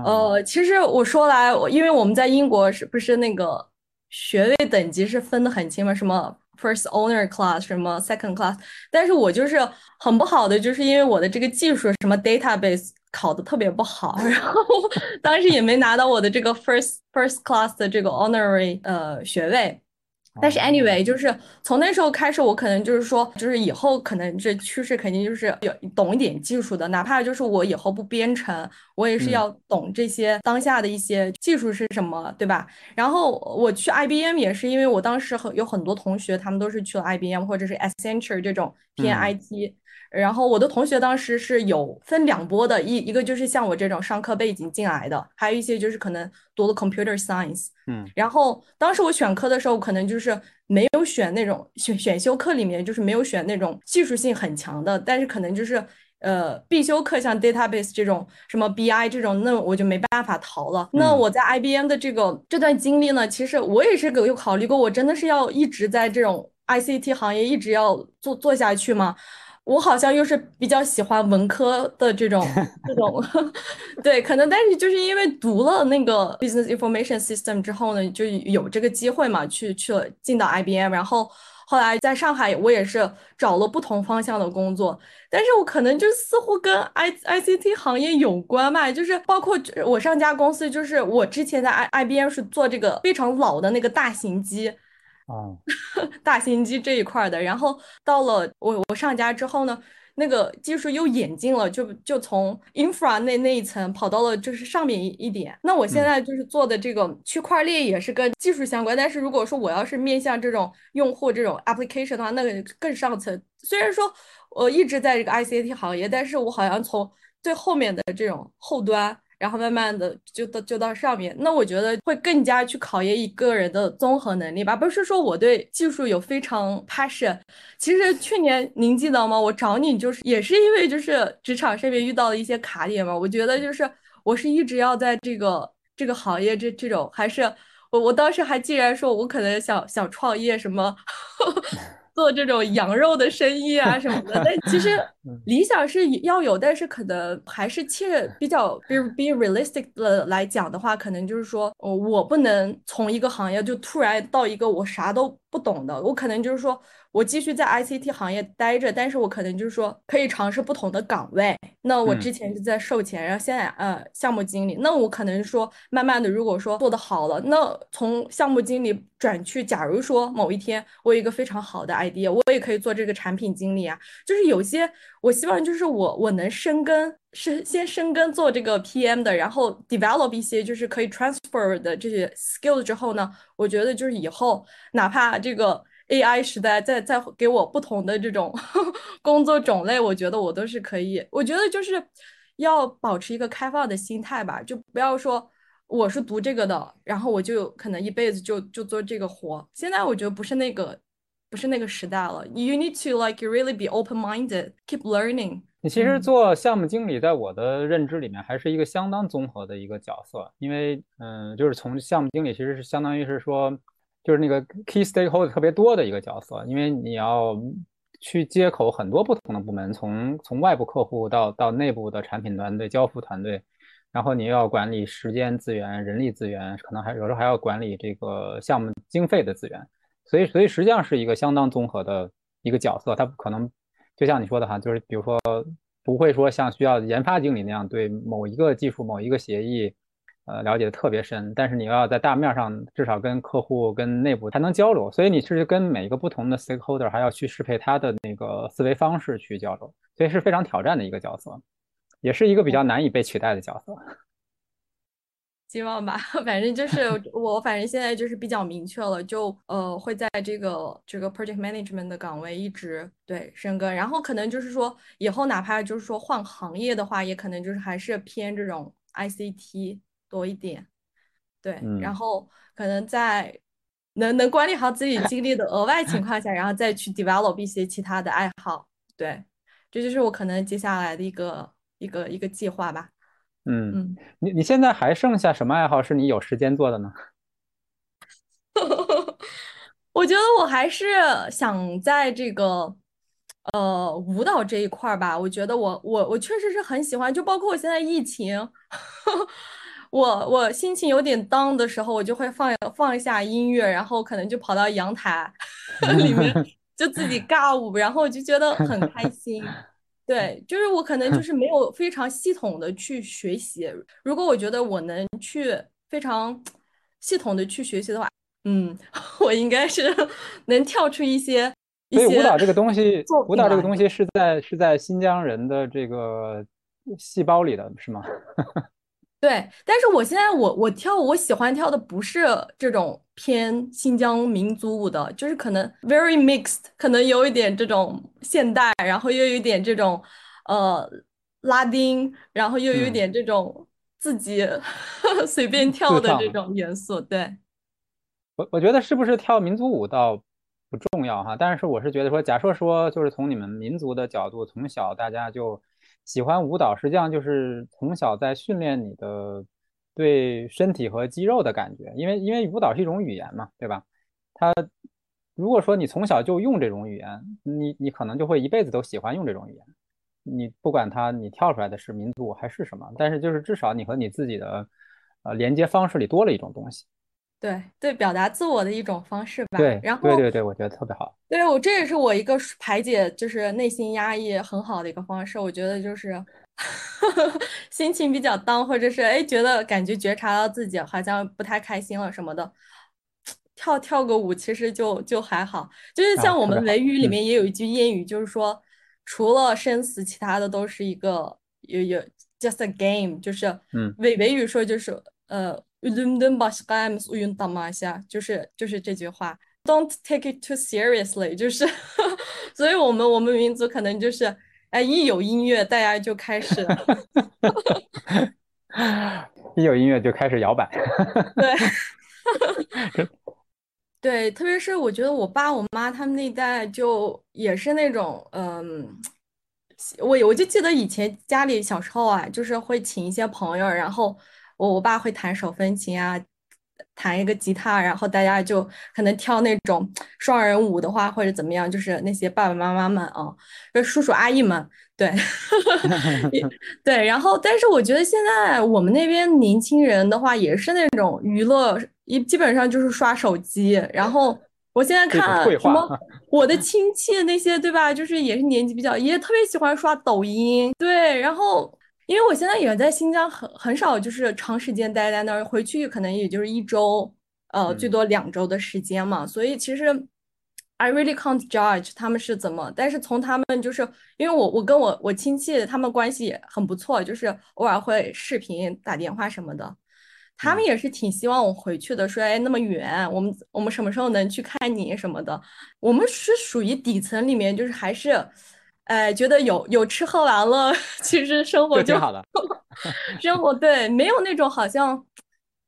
呃，其实我说来，因为我们在英国是不是那个学位等级是分的很清嘛？什么 first owner class，什么 second class，但是我就是很不好的，就是因为我的这个技术什么 database 考的特别不好，然后 当时也没拿到我的这个 first first class 的这个 honorary 呃学位。但是 anyway，就是从那时候开始，我可能就是说，就是以后可能这趋势肯定就是有懂一点技术的，哪怕就是我以后不编程，我也是要懂这些当下的一些技术是什么，对吧？然后我去 IBM 也是因为我当时很有很多同学，他们都是去了 IBM 或者是 Accenture 这种偏 IT。然后我的同学当时是有分两波的，一一个就是像我这种上课背景进来的，还有一些就是可能读了 computer science，嗯，然后当时我选科的时候，可能就是没有选那种选选修课里面就是没有选那种技术性很强的，但是可能就是呃必修课像 database 这种什么 BI 这种，那我就没办法逃了。那我在 IBM 的这个这段经历呢，其实我也是有考虑过，我真的是要一直在这种 ICT 行业一直要做做下去吗？我好像又是比较喜欢文科的这种这种，对，可能但是就是因为读了那个 business information system 之后呢，就有这个机会嘛，去去了进到 IBM，然后后来在上海我也是找了不同方向的工作，但是我可能就似乎跟 I ICT 行业有关吧，就是包括我上家公司，就是我之前在 I IBM 是做这个非常老的那个大型机。哦，大型机这一块的，然后到了我我上家之后呢，那个技术又演进了，就就从 infra 那那一层跑到了就是上面一一点。那我现在就是做的这个区块链也是跟技术相关，但是如果说我要是面向这种用户这种 application 的话，那个更上层。虽然说我一直在这个 ICT 行业，但是我好像从最后面的这种后端。然后慢慢的就到就到上面，那我觉得会更加去考验一个人的综合能力吧。不是说我对技术有非常 passion。其实去年您记得吗？我找你就是也是因为就是职场上面遇到了一些卡点嘛。我觉得就是我是一直要在这个这个行业这这种，还是我我当时还竟然说我可能想想创业什么，做这种羊肉的生意啊什么的。但其实 理想是要有，但是可能还是切比较比 be realistic 的来讲的话，可能就是说，哦，我不能从一个行业就突然到一个我啥都不懂的，我可能就是说。我继续在 ICT 行业待着，但是我可能就是说可以尝试不同的岗位。那我之前就在售前，然后现在呃项目经理。那我可能说慢慢的，如果说做的好了，那从项目经理转去，假如说某一天我有一个非常好的 idea，我也可以做这个产品经理啊。就是有些我希望就是我我能深耕，是先深耕做这个 PM 的，然后 develop 一些就是可以 transfer 的这些 skills 之后呢，我觉得就是以后哪怕这个。AI 时代再再给我不同的这种 工作种类，我觉得我都是可以。我觉得就是要保持一个开放的心态吧，就不要说我是读这个的，然后我就可能一辈子就就做这个活。现在我觉得不是那个不是那个时代了。You need to like really be open-minded, keep learning。你其实做项目经理，在我的认知里面还是一个相当综合的一个角色，因为嗯，就是从项目经理其实是相当于是说。就是那个 key stakeholder 特别多的一个角色，因为你要去接口很多不同的部门，从从外部客户到到内部的产品团队、交付团队，然后你又要管理时间资源、人力资源，可能还有时候还要管理这个项目经费的资源，所以所以实际上是一个相当综合的一个角色，它不可能就像你说的哈，就是比如说不会说像需要研发经理那样对某一个技术、某一个协议。呃，了解的特别深，但是你要在大面上至少跟客户、跟内部才能交流，所以你是跟每一个不同的 stakeholder 还要去适配他的那个思维方式去交流，所以是非常挑战的一个角色，也是一个比较难以被取代的角色。希望吧，反正就是我，反正现在就是比较明确了，就呃会在这个这个 project management 的岗位一直对深耕，然后可能就是说以后哪怕就是说换行业的话，也可能就是还是偏这种 ICT。多一点，对，然后可能在能能管理好自己精力的额外情况下，然后再去 develop 一些其他的爱好，对，这就是我可能接下来的一个一个一个计划吧。嗯嗯，你你现在还剩下什么爱好是你有时间做的呢？我觉得我还是想在这个呃舞蹈这一块儿吧，我觉得我我我确实是很喜欢，就包括我现在疫情。我我心情有点 down 的时候，我就会放放一下音乐，然后可能就跑到阳台 里面 就自己尬舞，然后我就觉得很开心。对，就是我可能就是没有非常系统的去学习。如果我觉得我能去非常系统的去学习的话，嗯，我应该是能跳出一些。所以舞蹈这个东西，舞蹈这个东西是在是在新疆人的这个细胞里的是吗？对，但是我现在我我跳我喜欢跳的不是这种偏新疆民族舞的，就是可能 very mixed，可能有一点这种现代，然后又有一点这种呃拉丁，然后又有一点这种自己 随便跳的这种元素。对，我我觉得是不是跳民族舞倒不重要哈，但是我是觉得说，假设说就是从你们民族的角度，从小大家就。喜欢舞蹈，实际上就是从小在训练你的对身体和肌肉的感觉，因为因为舞蹈是一种语言嘛，对吧？它如果说你从小就用这种语言，你你可能就会一辈子都喜欢用这种语言。你不管它你跳出来的是民族舞还是什么，但是就是至少你和你自己的呃连接方式里多了一种东西。对对，表达自我的一种方式吧。对，然后对对对，我觉得特别好。对我这也是我一个排解就是内心压抑很好的一个方式。我觉得就是 心情比较 down，或者是哎觉得感觉觉察到自己好像不太开心了什么的，跳跳个舞其实就就还好。就是像我们维语里面也有一句谚语，就是说除了生死，其他的都是一个有有 just a game，就是嗯维维语说就是呃。Ölümden başkaymış oyun tamasha，就是就是这句话，Don't take it too seriously，就是，所以我们我们民族可能就是，哎，一有音乐，大家就开始，一有音乐就开始摇摆，对，对，特别是我觉得我爸我妈他们那代就也是那种，嗯，我我就记得以前家里小时候啊，就是会请一些朋友，然后。我我爸会弹手风琴啊，弹一个吉他，然后大家就可能跳那种双人舞的话，或者怎么样，就是那些爸爸妈妈们啊，就叔叔阿姨们，对，对。然后，但是我觉得现在我们那边年轻人的话，也是那种娱乐，一基本上就是刷手机。然后我现在看什么，我的 亲戚那些，对吧？就是也是年纪比较，也特别喜欢刷抖音，对。然后。因为我现在也在新疆，很很少就是长时间待在那儿，回去可能也就是一周，呃，最多两周的时间嘛。所以其实，I really can't judge 他们是怎么。但是从他们就是，因为我我跟我我亲戚他们关系很不错，就是偶尔会视频打电话什么的，他们也是挺希望我回去的，说哎那么远，我们我们什么时候能去看你什么的。我们是属于底层里面，就是还是。哎，觉得有有吃喝玩乐，其实生活就好了。生活对，没有那种好像，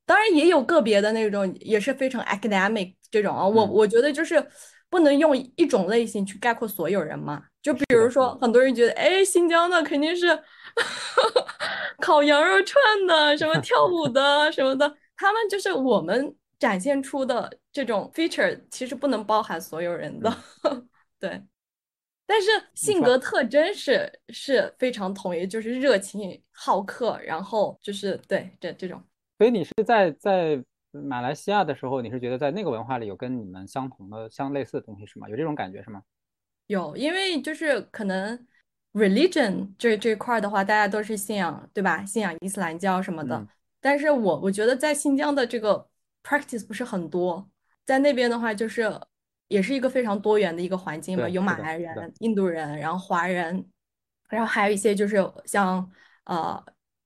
当然也有个别的那种，也是非常 academic 这种啊。我我觉得就是不能用一种类型去概括所有人嘛。就比如说，很多人觉得，哎，新疆的肯定是 烤羊肉串的，什么跳舞的什么的，他们就是我们展现出的这种 feature，其实不能包含所有人的，对。但是性格特征是是非常统一，就是热情好客，然后就是对这这种。所以你是在在马来西亚的时候，你是觉得在那个文化里有跟你们相同的、相类似的东西是吗？有这种感觉是吗？有，因为就是可能 religion 这这块的话，大家都是信仰对吧？信仰伊斯兰教什么的。但是我我觉得在新疆的这个 practice 不是很多，在那边的话就是。也是一个非常多元的一个环境嘛，有马来人、印度人，然后华人，然后还有一些就是像呃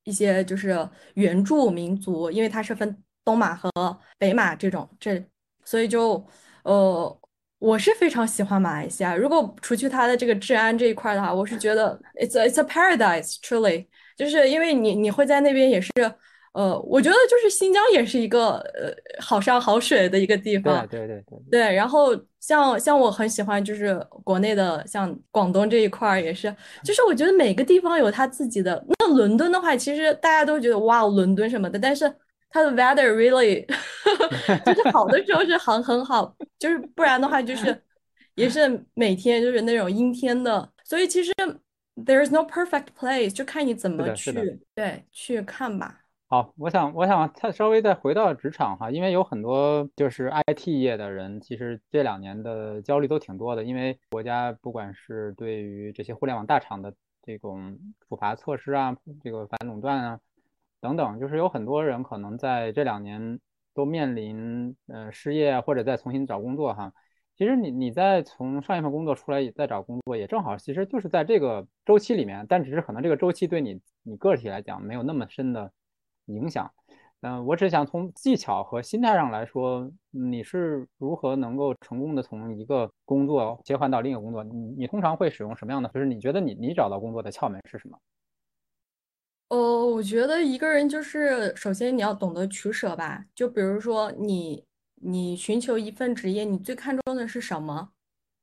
一些就是原住民族，因为它是分东马和北马这种，这所以就呃我是非常喜欢马来西亚。如果除去它的这个治安这一块的话，我是觉得 it's it's a paradise truly，就是因为你你会在那边也是。呃，我觉得就是新疆也是一个呃好山好水的一个地方，对对对对。然后像像我很喜欢就是国内的像广东这一块儿也是，就是我觉得每个地方有它自己的。那伦敦的话，其实大家都觉得哇，伦敦什么的，但是它的 weather really 就是好的时候是很很好，就是不然的话就是也是每天就是那种阴天的。所以其实 there is no perfect place，就看你怎么去对去看吧。好，我想，我想再稍微再回到职场哈，因为有很多就是 IT 业的人，其实这两年的焦虑都挺多的，因为国家不管是对于这些互联网大厂的这种处罚措施啊，这个反垄断啊等等，就是有很多人可能在这两年都面临呃失业或者再重新找工作哈。其实你你在从上一份工作出来再找工作也正好，其实就是在这个周期里面，但只是可能这个周期对你你个体来讲没有那么深的。影响，嗯，我只想从技巧和心态上来说，你是如何能够成功的从一个工作切换到另一个工作？你你通常会使用什么样的？就是你觉得你你找到工作的窍门是什么？哦，我觉得一个人就是首先你要懂得取舍吧。就比如说你你寻求一份职业，你最看重的是什么？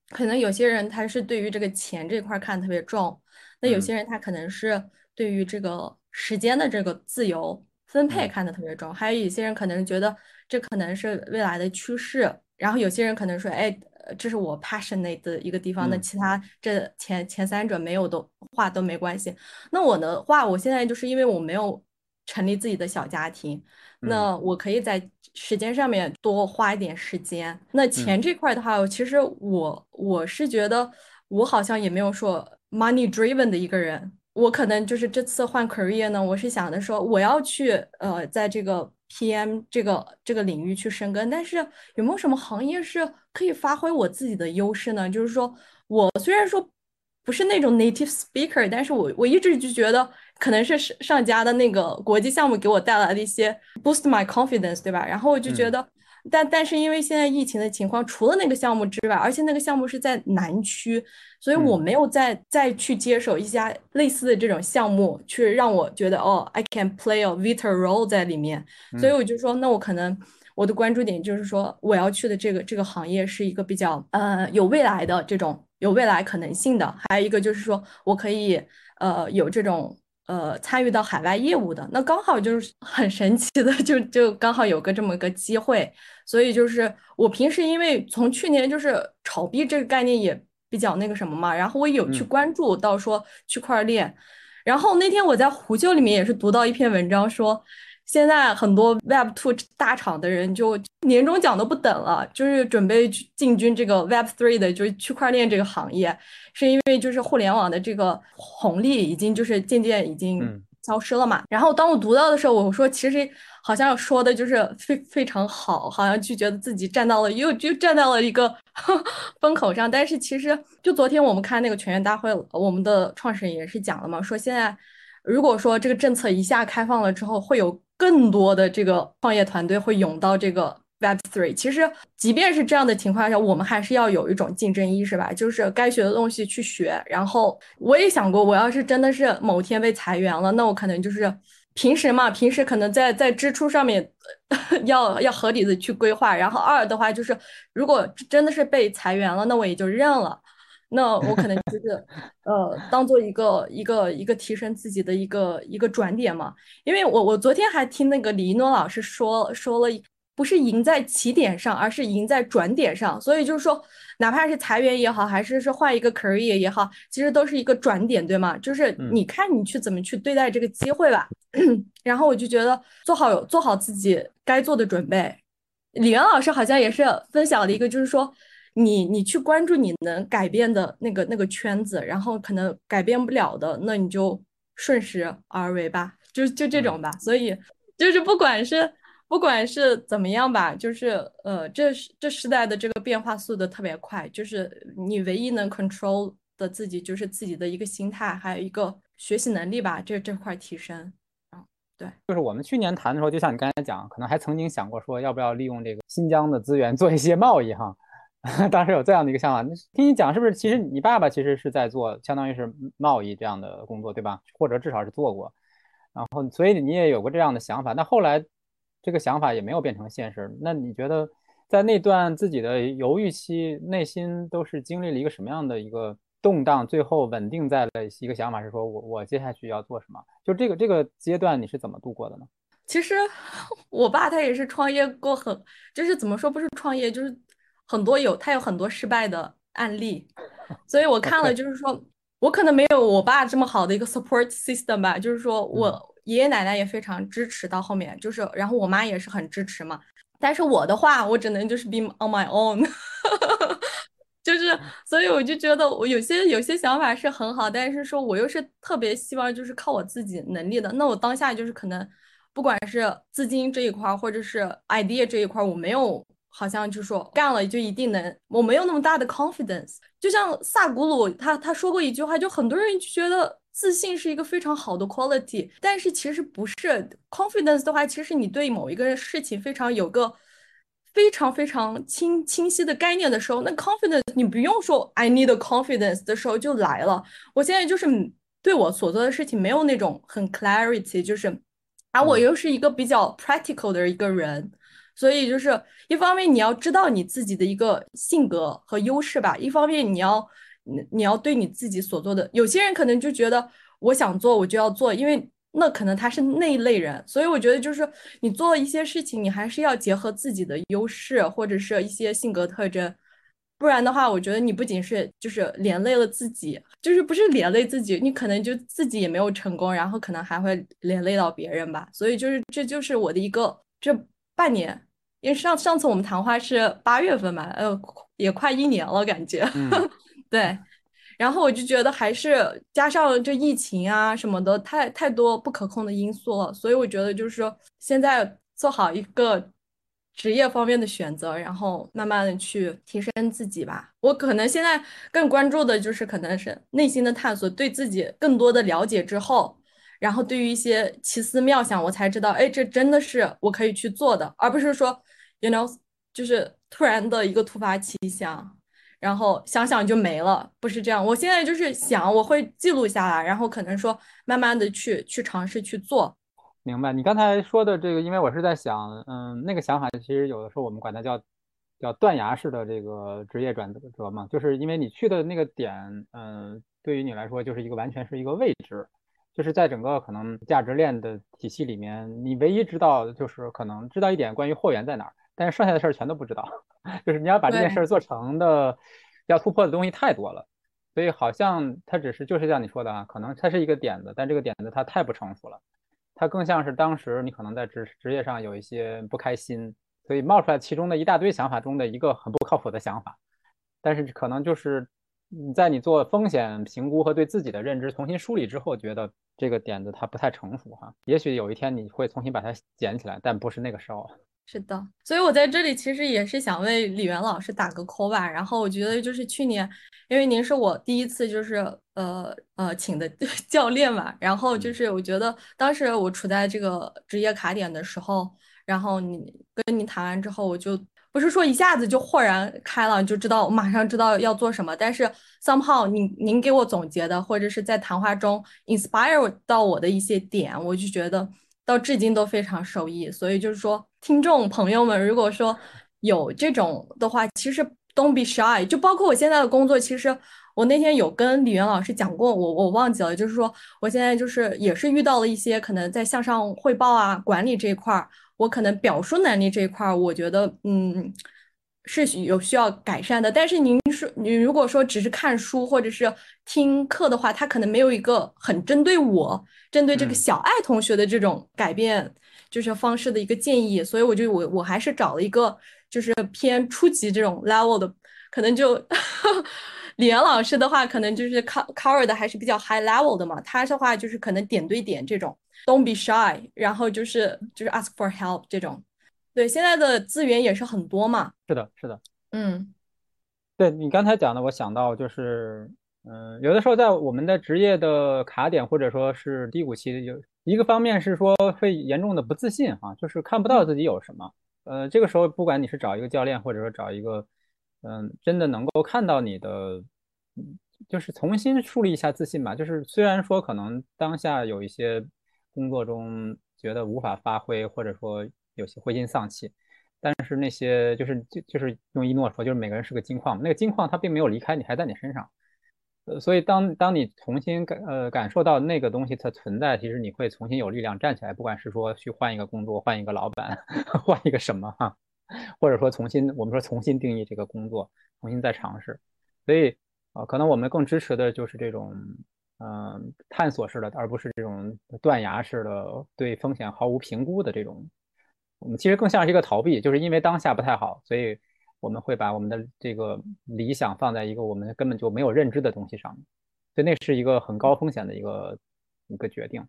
可能有些人他是对于这个钱这块看特别重，那有些人他可能是对于这个时间的这个自由。分配看得特别重，还有一些人可能觉得这可能是未来的趋势，然后有些人可能说，哎，这是我 passionate 的一个地方，那其他这前前三者没有的话都没关系。那我的话，我现在就是因为我没有成立自己的小家庭，那我可以在时间上面多花一点时间。那钱这块的话，其实我我是觉得我好像也没有说 money driven 的一个人。我可能就是这次换 career 呢，我是想的说我要去呃，在这个 PM 这个这个领域去深耕，但是有没有什么行业是可以发挥我自己的优势呢？就是说我虽然说不是那种 native speaker，但是我我一直就觉得可能是上上家的那个国际项目给我带来的一些 boost my confidence，对吧？然后我就觉得。但但是因为现在疫情的情况，除了那个项目之外，而且那个项目是在南区，所以我没有再再去接手一家类似的这种项目，去让我觉得哦，I can play a vital role 在里面。所以我就说，那我可能我的关注点就是说，我要去的这个这个行业是一个比较呃有未来的这种有未来可能性的，还有一个就是说我可以呃有这种呃参与到海外业务的。那刚好就是很神奇的，就就刚好有个这么个机会。所以就是我平时因为从去年就是炒币这个概念也比较那个什么嘛，然后我有去关注到说区块链。然后那天我在虎嗅里面也是读到一篇文章说。现在很多 Web Two 大厂的人就年终奖都不等了，就是准备进军这个 Web Three 的，就是区块链这个行业，是因为就是互联网的这个红利已经就是渐渐已经消失了嘛。然后当我读到的时候，我说其实好像说的就是非非常好，好像就觉得自己站到了又就站到了一个 风口上。但是其实就昨天我们看那个全员大会，我们的创始人也是讲了嘛，说现在如果说这个政策一下开放了之后，会有更多的这个创业团队会涌到这个 Web Three。其实，即便是这样的情况下，我们还是要有一种竞争意识吧，就是该学的东西去学。然后，我也想过，我要是真的是某天被裁员了，那我可能就是平时嘛，平时可能在在支出上面 要要合理的去规划。然后二的话就是，如果真的是被裁员了，那我也就认了。那我可能就是，呃，当做一个一个一个提升自己的一个一个转点嘛。因为我我昨天还听那个李一诺老师说说了，不是赢在起点上，而是赢在转点上。所以就是说，哪怕是裁员也好，还是是换一个 career 也好，其实都是一个转点，对吗？就是你看你去怎么去对待这个机会吧。然后我就觉得做好做好自己该做的准备。李元老师好像也是分享了一个，就是说。你你去关注你能改变的那个那个圈子，然后可能改变不了的，那你就顺势而为吧，就就这种吧。所以就是不管是不管是怎么样吧，就是呃，这这时代的这个变化速度特别快，就是你唯一能 control 的自己就是自己的一个心态，还有一个学习能力吧，这这块提升。嗯，对，就是我们去年谈的时候，就像你刚才讲，可能还曾经想过说要不要利用这个新疆的资源做一些贸易哈。当时有这样的一个想法，听你讲是不是？其实你爸爸其实是在做，相当于是贸易这样的工作，对吧？或者至少是做过。然后，所以你也有过这样的想法。那后来这个想法也没有变成现实。那你觉得在那段自己的犹豫期，内心都是经历了一个什么样的一个动荡？最后稳定在了一个想法，是说我我接下去要做什么？就这个这个阶段你是怎么度过的呢？其实我爸他也是创业过，很就是怎么说不是创业，就是。很多有他有很多失败的案例，所以我看了，就是说我可能没有我爸这么好的一个 support system 吧，就是说我爷爷奶奶也非常支持到后面，就是然后我妈也是很支持嘛，但是我的话，我只能就是 be on my own，就是所以我就觉得我有些有些想法是很好，但是说我又是特别希望就是靠我自己能力的，那我当下就是可能不管是资金这一块或者是 idea 这一块，我没有。好像就说干了就一定能，我没有那么大的 confidence。就像萨古鲁他他说过一句话，就很多人就觉得自信是一个非常好的 quality，但是其实不是。confidence 的话，其实你对某一个事情非常有个非常非常清清晰的概念的时候，那 confidence 你不用说 I need confidence 的时候就来了。我现在就是对我所做的事情没有那种很 clarity，就是而我又是一个比较 practical 的一个人。所以就是一方面你要知道你自己的一个性格和优势吧，一方面你要你你要对你自己所做的，有些人可能就觉得我想做我就要做，因为那可能他是那一类人，所以我觉得就是你做一些事情，你还是要结合自己的优势或者是一些性格特征，不然的话，我觉得你不仅是就是连累了自己，就是不是连累自己，你可能就自己也没有成功，然后可能还会连累到别人吧，所以就是这就是我的一个这。半年，因为上上次我们谈话是八月份嘛，呃，也快一年了，感觉，对。然后我就觉得还是加上这疫情啊什么的，太太多不可控的因素了，所以我觉得就是说，现在做好一个职业方面的选择，然后慢慢的去提升自己吧。我可能现在更关注的就是可能是内心的探索，对自己更多的了解之后。然后对于一些奇思妙想，我才知道，哎，这真的是我可以去做的，而不是说，you know，就是突然的一个突发奇想，然后想想就没了，不是这样。我现在就是想，我会记录下来，然后可能说慢慢的去去尝试去做。明白。你刚才说的这个，因为我是在想，嗯，那个想法其实有的时候我们管它叫叫断崖式的这个职业转折嘛，就是因为你去的那个点，嗯，对于你来说就是一个完全是一个未知。就是在整个可能价值链的体系里面，你唯一知道就是可能知道一点关于货源在哪儿，但是剩下的事儿全都不知道。就是你要把这件事儿做成的，要突破的东西太多了，所以好像它只是就是像你说的啊，可能它是一个点子，但这个点子它太不成熟了，它更像是当时你可能在职职业上有一些不开心，所以冒出来其中的一大堆想法中的一个很不靠谱的想法，但是可能就是。你在你做风险评估和对自己的认知重新梳理之后，觉得这个点子它不太成熟哈。也许有一天你会重新把它捡起来，但不是那个时候。是的，所以我在这里其实也是想为李源老师打个 call 吧。然后我觉得就是去年，因为您是我第一次就是呃呃请的 教练嘛，然后就是我觉得当时我处在这个职业卡点的时候，然后你跟您谈完之后，我就。不是说一下子就豁然开朗，就知道马上知道要做什么。但是 somehow 您您给我总结的，或者是在谈话中 inspire 到我的一些点，我就觉得到至今都非常受益。所以就是说，听众朋友们，如果说有这种的话，其实 don't be shy。就包括我现在的工作，其实我那天有跟李源老师讲过，我我忘记了，就是说我现在就是也是遇到了一些可能在向上汇报啊、管理这一块儿。我可能表述能力这一块儿，我觉得嗯是有需要改善的。但是您说你如果说只是看书或者是听课的话，他可能没有一个很针对我、针对这个小爱同学的这种改变就是方式的一个建议。所以我就我我还是找了一个就是偏初级这种 level 的，可能就 李岩老师的话，可能就是 cover 的还是比较 high level 的嘛。他的话就是可能点对点这种。Don't be shy，然后就是就是 ask for help 这种，对，现在的资源也是很多嘛。是的，是的，嗯，对你刚才讲的，我想到就是，嗯，有的时候在我们的职业的卡点或者说是低谷期，有一个方面是说会严重的不自信哈，就是看不到自己有什么。呃，这个时候不管你是找一个教练，或者说找一个，嗯，真的能够看到你的，就是重新树立一下自信吧。就是虽然说可能当下有一些。工作中觉得无法发挥，或者说有些灰心丧气，但是那些就是就就是用一诺说，就是每个人是个金矿，那个金矿它并没有离开你，还在你身上。呃，所以当当你重新感呃感受到那个东西它存在，其实你会重新有力量站起来，不管是说去换一个工作，换一个老板，换一个什么哈，或者说重新我们说重新定义这个工作，重新再尝试。所以啊，可能我们更支持的就是这种。嗯，探索式的，而不是这种断崖式的对风险毫无评估的这种。我们其实更像是一个逃避，就是因为当下不太好，所以我们会把我们的这个理想放在一个我们根本就没有认知的东西上面，所以那是一个很高风险的一个一个决定。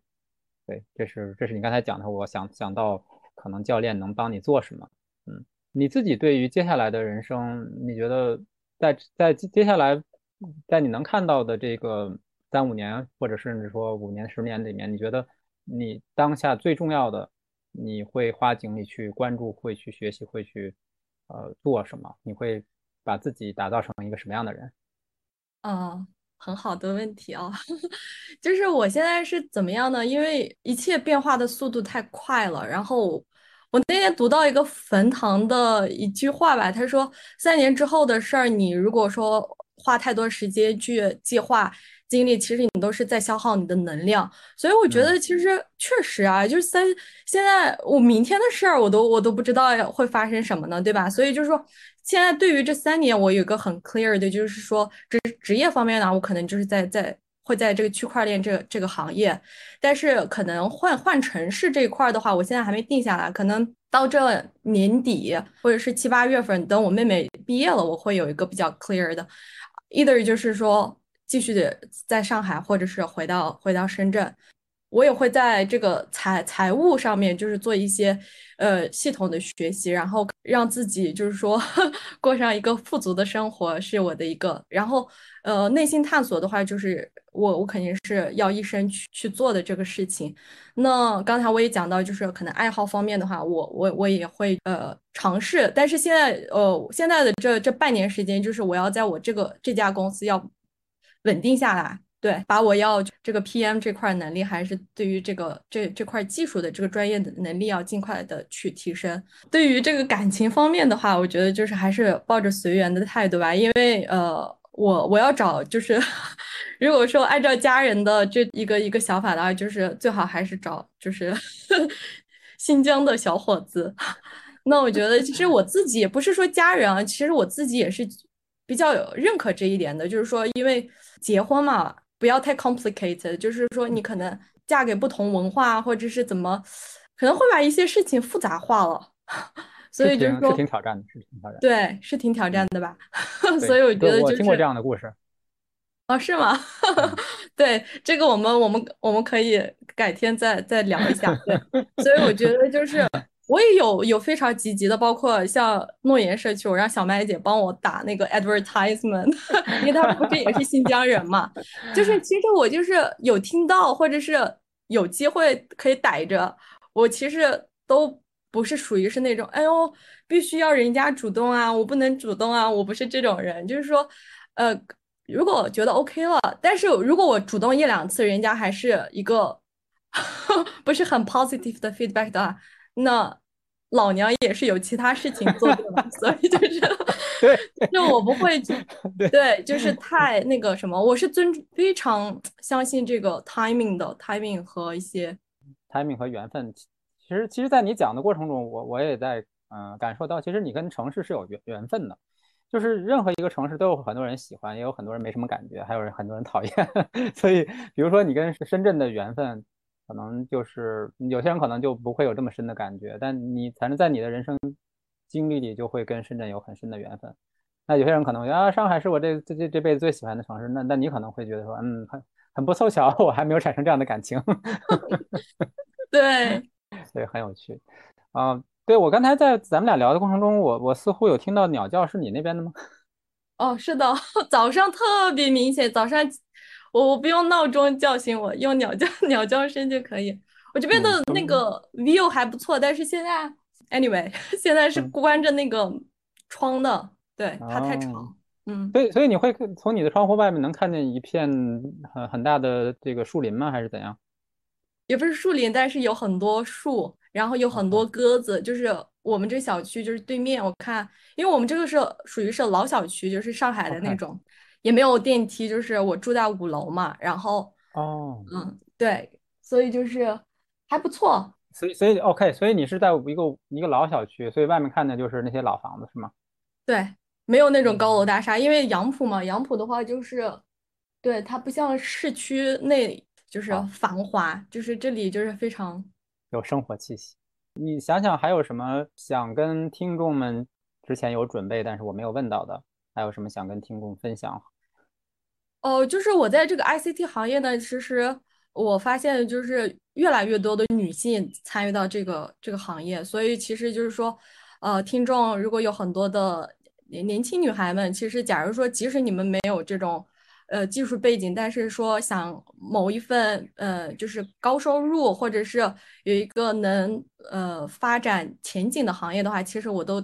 对，这是这是你刚才讲的，我想想到可能教练能帮你做什么。嗯，你自己对于接下来的人生，你觉得在在接下来在你能看到的这个。三五年，或者甚至说五年、十年里面，你觉得你当下最重要的，你会花精力去关注、会去学习、会去呃做什么？你会把自己打造成一个什么样的人？啊，很好的问题啊，就是我现在是怎么样呢？因为一切变化的速度太快了。然后我那天读到一个冯唐的一句话吧，他说：“三年之后的事儿，你如果说花太多时间去计划。”精力其实你都是在消耗你的能量，所以我觉得其实确实啊，就是三现在我明天的事儿我都我都不知道会发生什么呢，对吧？所以就是说，现在对于这三年，我有个很 clear 的，就是说职职业方面呢，我可能就是在在会在这个区块链这这个行业，但是可能换换城市这一块的话，我现在还没定下来，可能到这年底或者是七八月份，等我妹妹毕业了，我会有一个比较 clear 的，either 就是说。继续的在上海，或者是回到回到深圳，我也会在这个财财务上面，就是做一些呃系统的学习，然后让自己就是说 过上一个富足的生活，是我的一个。然后呃内心探索的话，就是我我肯定是要一生去去做的这个事情。那刚才我也讲到，就是可能爱好方面的话，我我我也会呃尝试。但是现在呃现在的这这半年时间，就是我要在我这个这家公司要。稳定下来，对，把我要这个 PM 这块能力，还是对于这个这这块技术的这个专业的能力，要尽快的去提升。对于这个感情方面的话，我觉得就是还是抱着随缘的态度吧，因为呃，我我要找就是，如果说按照家人的这一个一个想法的话，就是最好还是找就是 新疆的小伙子。那我觉得其实我自己也不是说家人啊，其实我自己也是比较有认可这一点的，就是说因为结婚嘛，不要太 complicated，就是说你可能嫁给不同文化或者是怎么，可能会把一些事情复杂化了。所以就是说，是挺挑战的，是挺挑战。对，是挺挑战的吧？所以我觉得就是听过这样的故事。哦，是吗？对，这个我们我们我们可以改天再再聊一下。对，所以我觉得就是我也有有非常积极的，包括像诺言社区，我让小麦姐帮我打那个 advertisement，因为她不是也是新疆人嘛。就是其实我就是有听到，或者是有机会可以逮着，我其实都。不是属于是那种，哎呦，必须要人家主动啊，我不能主动啊，我不是这种人。就是说，呃，如果觉得 OK 了，但是如果我主动一两次，人家还是一个 不是很 positive 的 feedback 的话，那老娘也是有其他事情做的，所以就是，对，就我不会去，对，就是太那个什么，我是尊非常相信这个 timing 的 timing 和一些 timing 和缘分。其实，其实，在你讲的过程中，我我也在嗯感受到，其实你跟城市是有缘缘分的，就是任何一个城市都有很多人喜欢，也有很多人没什么感觉，还有人很多人讨厌。所以，比如说你跟深圳的缘分，可能就是有些人可能就不会有这么深的感觉，但你反正在你的人生经历里就会跟深圳有很深的缘分。那有些人可能啊，上海是我这这这这辈子最喜欢的城市，那那你可能会觉得说，嗯，很很不凑巧，我还没有产生这样的感情。对。对，很有趣，啊，对我刚才在咱们俩聊的过程中，我我似乎有听到鸟叫，是你那边的吗？哦，是的，早上特别明显，早上我我不用闹钟叫醒我，用鸟叫 鸟叫声就可以。我这边的那个 view 还不错，但是现在 anyway 现在是关着那个窗的，对，它太吵。嗯，所以，所以你会从你的窗户外面能看见一片很很大的这个树林吗？还是怎样？也不是树林，但是有很多树，然后有很多鸽子。就是我们这小区，就是对面，我看，因为我们这个是属于是老小区，就是上海的那种，也没有电梯。就是我住在五楼嘛，然后哦，嗯，对，所以就是还不错。所以，所以 OK，所以你是在一个一个老小区，所以外面看的就是那些老房子，是吗？对，没有那种高楼大厦，因为杨浦嘛，杨浦的话就是，对，它不像市区内。就是繁华，就是这里就是非常有生活气息。你想想还有什么想跟听众们之前有准备，但是我没有问到的，还有什么想跟听众分享？哦，就是我在这个 ICT 行业呢，其实我发现就是越来越多的女性参与到这个这个行业，所以其实就是说，呃，听众如果有很多的年年轻女孩们，其实假如说即使你们没有这种。呃，技术背景，但是说想某一份呃，就是高收入，或者是有一个能呃发展前景的行业的话，其实我都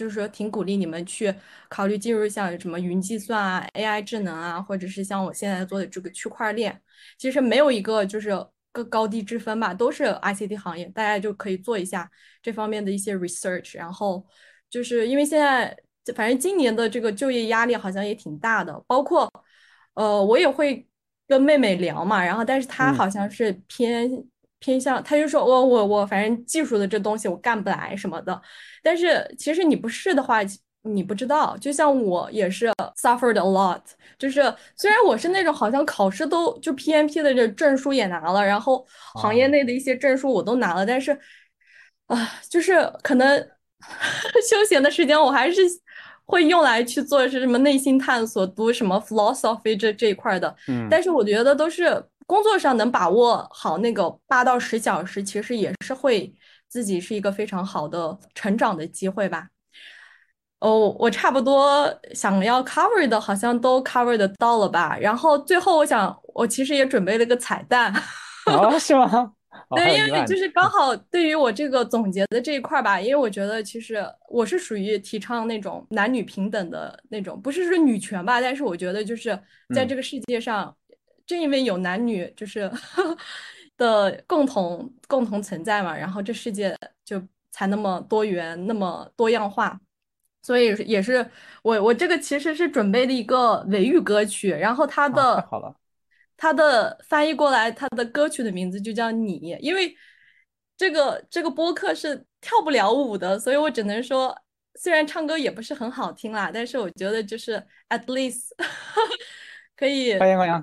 就是说挺鼓励你们去考虑进入像什么云计算啊、AI 智能啊，或者是像我现在做的这个区块链，其实没有一个就是个高低之分吧，都是 ICT 行业，大家就可以做一下这方面的一些 research，然后就是因为现在反正今年的这个就业压力好像也挺大的，包括。呃，我也会跟妹妹聊嘛，然后但是她好像是偏偏向，他就说我我我反正技术的这东西我干不来什么的，但是其实你不试的话，你不知道。就像我也是 suffered a lot，就是虽然我是那种好像考试都就 PMP 的这证书也拿了，然后行业内的一些证书我都拿了，但是啊，就是可能 休闲的时间我还是。会用来去做是什么内心探索，读什么 philosophy 这这一块的，嗯，但是我觉得都是工作上能把握好那个八到十小时，其实也是会自己是一个非常好的成长的机会吧。哦，我差不多想要 cover 的，好像都 cover 的到了吧。然后最后我想，我其实也准备了个彩蛋，哦，是吗？对，因为就是刚好对于我这个总结的这一块吧，因为我觉得其实我是属于提倡那种男女平等的那种，不是说女权吧，但是我觉得就是在这个世界上，正因为有男女就是 的共同共同存在嘛，然后这世界就才那么多元，那么多样化。所以也是我我这个其实是准备的一个维语歌曲，然后它的太好了，它的翻译过来，它的歌曲的名字就叫你，因为这个这个播客是跳不了舞的，所以我只能说，虽然唱歌也不是很好听啦，但是我觉得就是 at least 可以欢迎欢迎，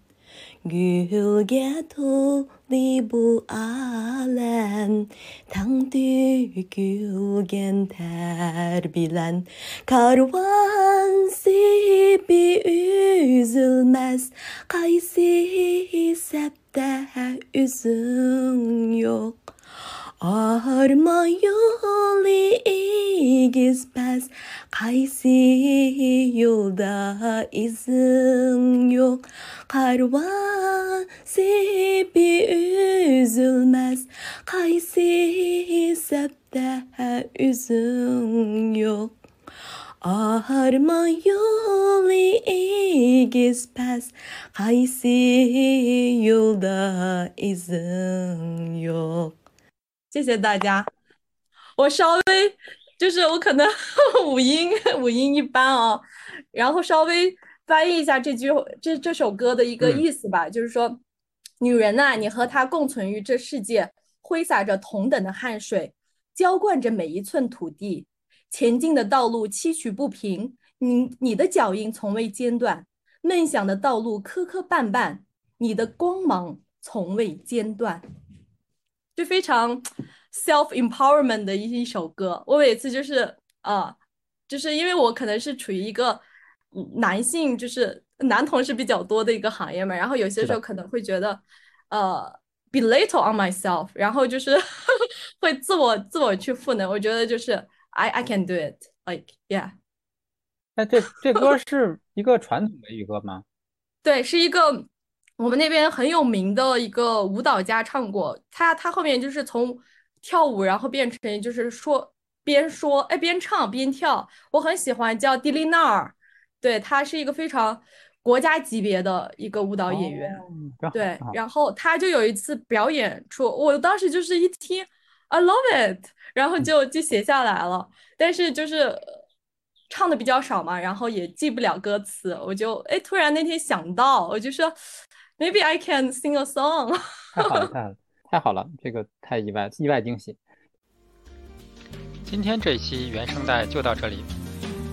Gölge toldu bu alem Tan dökülgen ter bilen. Karvan sebi üzülmez Kaysi sebde üzün yok. Arma yolu gizmez Kaysi yolda izin yok. Karvan sebi üzülmez. Kaysi septe üzüm yok. Arma yolu gizmez Kaysi yolda izin yok 谢谢大家。我稍微就是我可能 五音五音一般哦，然后稍微翻译一下这句这这首歌的一个意思吧，就是说，女人呐、你和他共存于这世界，挥洒着同等的汗水，浇灌着每一寸土地，前进的道路崎岖不平，你你的脚印从未间断，梦想的道路磕磕绊绊，你的光芒从未间断。就非常 self empowerment 的一一首歌。我每次就是呃，就是因为我可能是处于一个嗯男性，就是男同事比较多的一个行业嘛，然后有些时候可能会觉得呃 be little on myself，然后就是 会自我自我去赋能。我觉得就是 I I can do it，like yeah。那这这歌是一个传统的语歌吗？对，是一个我们那边很有名的一个舞蹈家唱过，他他后面就是从跳舞，然后变成就是说边说哎边唱边跳，我很喜欢叫迪丽娜尔，对他是一个非常国家级别的一个舞蹈演员，哦对，然后他就有一次表演出，我当时就是一听 I love it，然后就就写下来了，但是就是呃唱的比较少嘛，然后也记不了歌词，我就哎突然那天想到，我就说 maybe I can sing a song。太好了，太好了，太好了，这个太意外，意外惊喜。今天这一期原声带就到这里。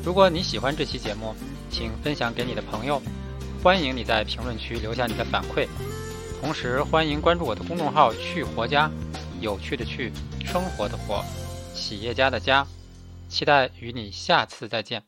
如果你喜欢这期节目，请分享给你的朋友。欢迎你在评论区留下你的反馈，同时欢迎关注我的公众号“去活家”，有趣的去，生活的活，企业家的家。期待与你下次再见。